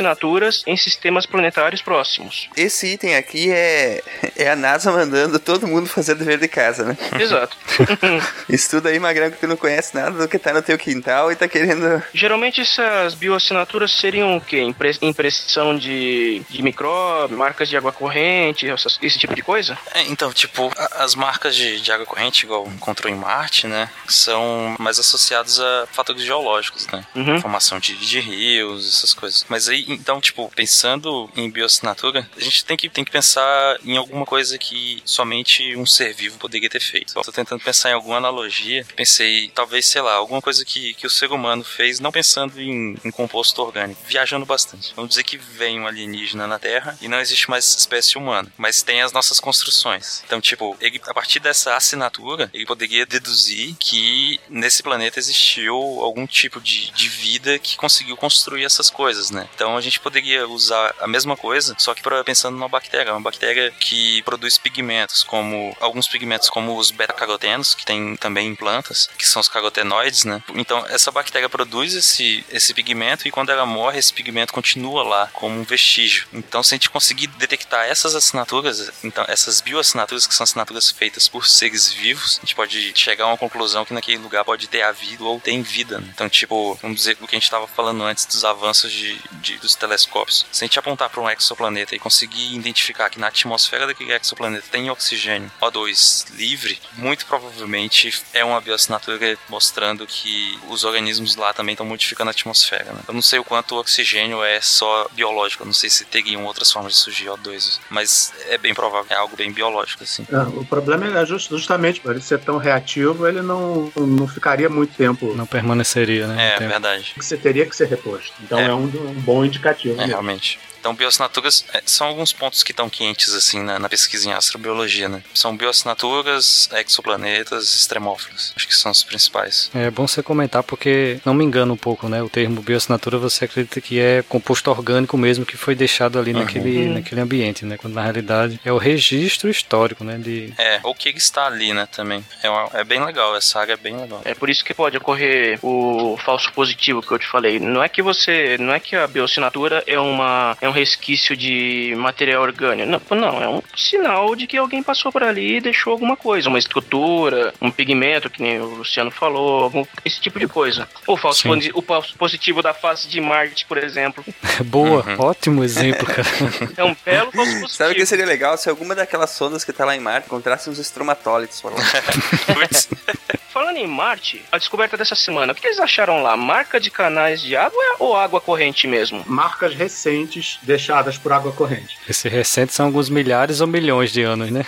em sistemas planetários próximos. Esse item aqui é, é a NASA mandando todo mundo fazer dever de casa, né? Exato. Estuda aí, Magrão, que tu não conhece nada do que tá no teu quintal e tá querendo. Geralmente essas bioassinaturas seriam o quê? Impre- impressão de, de micróbios, marcas de água corrente, essas- esse tipo de coisa? É, então, tipo, a- as marcas de, de água corrente, igual encontrou em Marte, né? São mais associadas a fatores geológicos, né? Uhum. Formação de, de rios, essas coisas. Mas aí, então, tipo, pensando em bioassinatura, a gente tem que, tem que pensar em alguma coisa que somente um ser vivo poderia ter feito. Tô tentando pensar em alguma analogia. Pensei, talvez, sei lá, alguma coisa que, que o ser humano fez, não pensando em, em composto orgânico, viajando bastante. Vamos dizer que vem um alienígena na Terra e não existe mais espécie humana, mas tem as nossas construções. Então, tipo, ele, a partir dessa assinatura, ele poderia deduzir que nesse planeta existiu algum tipo de, de vida que conseguiu construir essas coisas, né? Então a gente poderia usar a mesma coisa, só que pensando numa bactéria, uma bactéria que produz pigmentos, como alguns pigmentos como os beta-carotenos, que tem também em plantas, que são os carotenoides, né? Então essa bactéria produz esse, esse pigmento e quando ela morre, esse pigmento continua lá como um vestígio. Então se a gente conseguir detectar essas assinaturas, então essas bioassinaturas que são assinaturas feitas por seres vivos, a gente pode chegar a uma conclusão que naquele lugar pode ter havido ou tem vida. né? Então, tipo, vamos dizer o que a gente estava falando antes dos avanços de, de- dos telescópios. Se a gente apontar para um exoplaneta e conseguir identificar que na atmosfera daquele exoplaneta tem oxigênio O2 livre, muito provavelmente é uma bioassinatura mostrando que os organismos lá também estão modificando a atmosfera. Né? Eu não sei o quanto o oxigênio é só biológico, eu não sei se teriam outras formas de surgir O2, mas é bem provável, é algo bem biológico, assim. É, o problema é just- justamente por ele ser tão reativo, ele não, não ficaria muito tempo. Não permaneceria, né? É, tempo. verdade. Você teria que ser reposto. Então é, É. um, um bom indicativo. É, mesmo. realmente. Então, bioassinaturas é, são alguns pontos que estão quentes, assim, na, na pesquisa em astrobiologia, né? São bioassinaturas, exoplanetas, extremófilos. Acho que são os principais. É bom você comentar porque não me engano um pouco, né? O termo bioassinatura você acredita que é composto orgânico mesmo que foi deixado ali Uhum. naquele, naquele ambiente, né? Quando na realidade é o registro histórico, né? De... É, ou o que está ali, né, também. É, uma- é bem legal, essa área é bem legal. É por isso que pode ocorrer o falso positivo que eu te falei. Não é que você, não é que a bioassinatura é uma é um resquício de material orgânico. Não, não, é um sinal de que alguém passou por ali e deixou alguma coisa, uma estrutura, um pigmento, que nem o Luciano falou, algum- esse tipo de coisa. O falso, Sim. o falso positivo da face de Marte, por exemplo. Boa, Uhum. ótimo exemplo, cara. É um belo falso positivo. Sabe o que seria legal se alguma daquelas sondas que tá lá em Marte encontrasse uns estromatólitos por lá? Falando em Marte, a descoberta dessa semana, o que eles acharam lá? Marca de canais de água ou água corrente mesmo? Marcas recentes deixadas por água corrente. Esse recente são alguns milhares ou milhões de anos, né?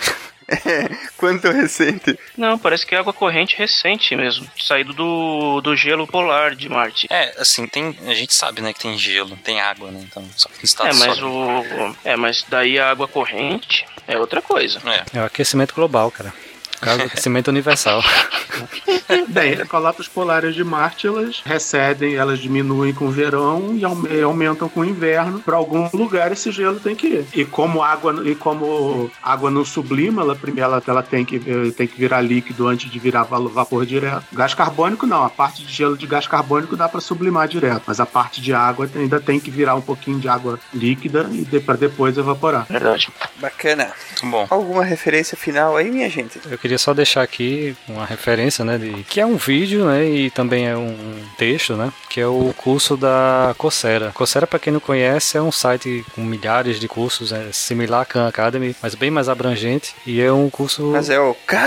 Quanto recente? Não, parece que é água corrente recente mesmo, saído do, do gelo polar de Marte. É, assim, tem. A gente sabe, né, que tem gelo, tem água, né? Então, só que estado É, mas sólido. o. É, mas daí a água corrente é outra coisa. É. É o aquecimento global, cara. Aquecimento universal. Bem, as calotas polares de Marte, elas recedem, elas diminuem com o verão e aume- aumentam com o inverno. Para algum lugar esse gelo tem que ir. E como água, e como água não sublima, ela primeiro ela, ela tem, que, eh, tem que virar líquido antes de virar vapor direto. Gás carbônico não, a parte de gelo de gás carbônico dá para sublimar direto, mas a parte de água ainda tem que virar um pouquinho de água líquida e de, para depois evaporar. Verdade. Bacana. Bom. Alguma referência final aí, minha gente? Eu queria só deixar aqui uma referência, né, de que é um vídeo, né, e também é um texto, né, que é o curso da Coursera. Coursera, para quem não conhece, é um site com milhares de cursos, é similar à Khan Academy, mas bem mais abrangente, e é um curso... Mas é o Khan!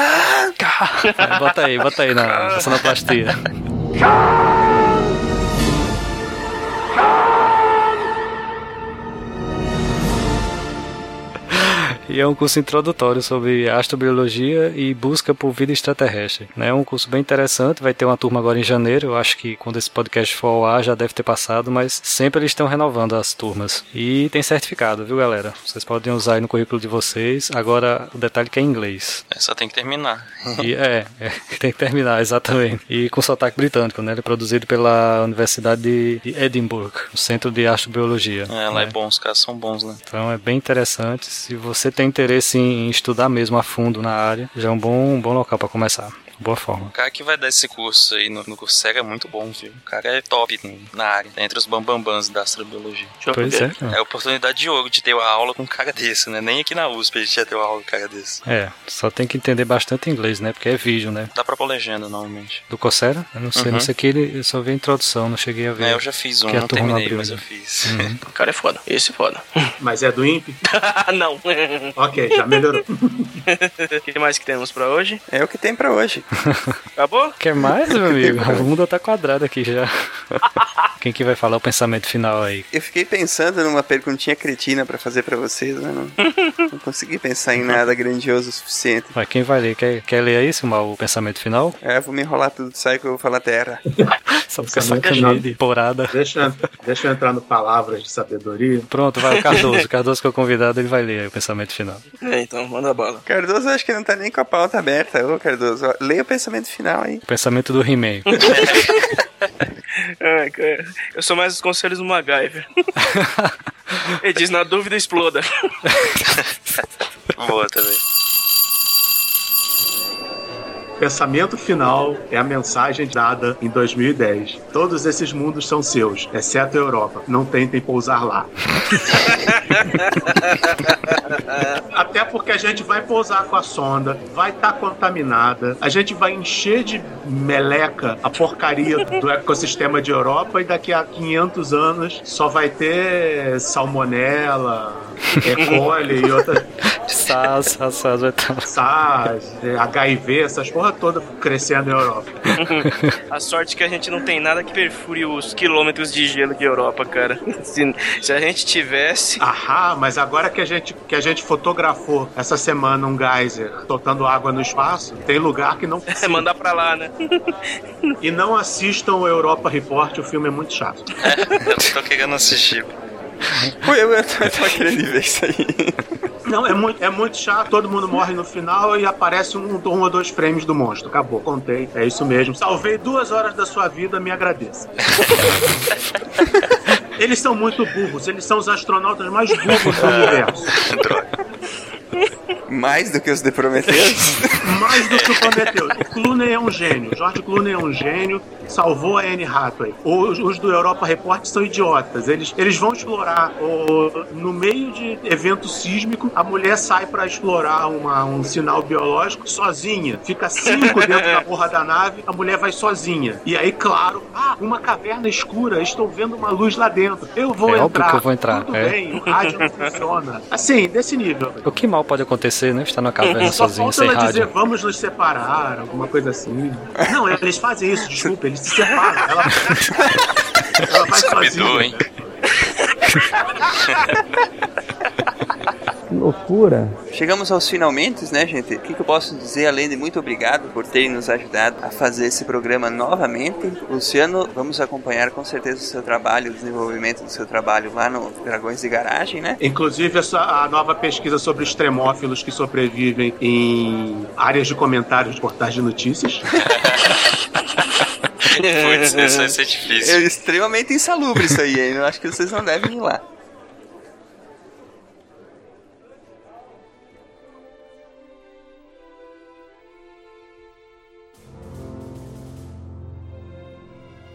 É, bota aí, bota aí na, na sonoplastia. E é um curso introdutório sobre astrobiologia e busca por vida extraterrestre. né? É um curso bem interessante, vai ter uma turma agora em janeiro, eu acho que quando esse podcast for ao ar já deve ter passado, mas sempre eles estão renovando as turmas. E tem certificado, viu galera? Vocês podem usar aí no currículo de vocês. Agora, o detalhe que é em inglês. É, só tem que terminar. E, é, é, tem que terminar, exatamente. E com sotaque britânico, né? Ele é produzido pela Universidade de, de Edinburgh, no Centro de Astrobiologia. É, lá é né? bom, os caras são bons, né? Então é bem interessante. Se você tem interesse em estudar mesmo a fundo na área, já é um bom, um bom local para começar. Boa forma. O cara que vai dar esse curso aí no, no Coursera é muito bom, viu? O cara é top na área, tá entre os bambambãs da astrobiologia. Pois é, cara. É a oportunidade de ouro de ter uma aula com um cara desse, né? Nem aqui na USP a gente ia ter uma aula com um cara desse. É, só tem que entender bastante inglês, né? Porque é vídeo, né? Dá pra pôr legenda, normalmente. Do Coursera? Eu não sei, Uhum. não sei que ele eu só vi a introdução, não cheguei a ver. É, eu já fiz um, que a não turma terminei, abriu mas eu ainda. fiz. Uhum. O cara é foda. Esse é foda. Mas é do INPE? não. Ok, já melhorou. O que mais que temos pra hoje? É o que tem pra hoje. Acabou? Quer mais, meu amigo? O mundo tá quadrado aqui já. Quem que vai falar o pensamento final aí? Eu fiquei pensando numa perguntinha cretina pra fazer pra vocês, mas não, não consegui pensar em nada grandioso o suficiente. Vai, quem vai ler? Quer, quer ler aí, Silmar, o pensamento final? É, vou me enrolar tudo, sai que eu vou falar terra. Só porque Pensamento saca final. de porada. Deixa, deixa eu entrar no Palavras de Sabedoria. Pronto, vai o Cardoso. O Cardoso que é o convidado, ele vai ler aí o pensamento final. É, então, manda bala. Cardoso, eu acho que não tá nem com a pauta aberta. Ô, Cardoso, ó, leia o pensamento final aí. O pensamento do He-Man. Ai, cara. Eu sou mais os conselhos do MacGyver. Ele diz, na dúvida, exploda. Boa também. Pensamento final é a mensagem dada em 2010. Todos esses mundos são seus, exceto a Europa. Não tentem pousar lá. Até porque a gente vai pousar com a sonda, vai estar contaminada, a gente vai encher de meleca a porcaria do ecossistema de Europa e daqui a 500 anos só vai ter salmonela, E. coli e outras. SARS, SARS, SARS estar. SARS, HIV, essas porra toda crescendo na Europa. A sorte é que a gente não tem nada que perfure os quilômetros de gelo de Europa, cara. Se, se a gente tivesse. Ahá, mas agora que a gente que a gente fotografou essa semana um geyser soltando água no espaço, tem lugar que não É mandar pra lá, né? E não assistam o Europa Report, o filme é muito chato. Eu tô querendo assistir. eu, eu tava querendo ver isso aí. Não, é muito, é muito chato, todo mundo morre no final e aparece um, um ou dois frames do monstro. Acabou, contei. É isso mesmo. Salvei duas horas da sua vida, me agradeça. eles são muito burros, eles são os astronautas mais burros do universo. Mais do que os de Prometheus? Mais do que o Prometheus. O Clooney é um gênio. George Clooney é um gênio. Salvou a Anne Hathaway. Os, os do Europa Report são idiotas. Eles, eles vão explorar. O, no meio de evento sísmico, a mulher sai para explorar uma, um sinal biológico sozinha. Fica cinco dentro da porra da nave. A mulher vai sozinha. E aí, claro, ah, uma caverna escura. Estou vendo uma luz lá dentro. Eu vou É óbvio entrar. que eu vou entrar, Tudo é. bem, o rádio não funciona. Assim, desse nível. O que mal pode acontecer, né? Estar numa caverna Só sozinho, sem ela dizer, rádio. vamos nos separar, alguma coisa assim. Não, eles fazem isso, desculpa, eles se separam. Ela, ela vai Sabedor, sozinha. hein? Que loucura. Chegamos aos finalmente, né, gente? O que, que eu posso dizer além de muito obrigado por terem nos ajudado a fazer esse programa novamente? Luciano, vamos acompanhar com certeza o seu trabalho, o desenvolvimento do seu trabalho lá no Dragões de Garagem, né? Inclusive, essa, a nova pesquisa sobre extremófilos que sobrevivem em áreas de comentários de portais de notícias. Putz, isso vai ser difícil. É extremamente insalubre isso aí, hein? Eu acho que vocês não devem ir lá.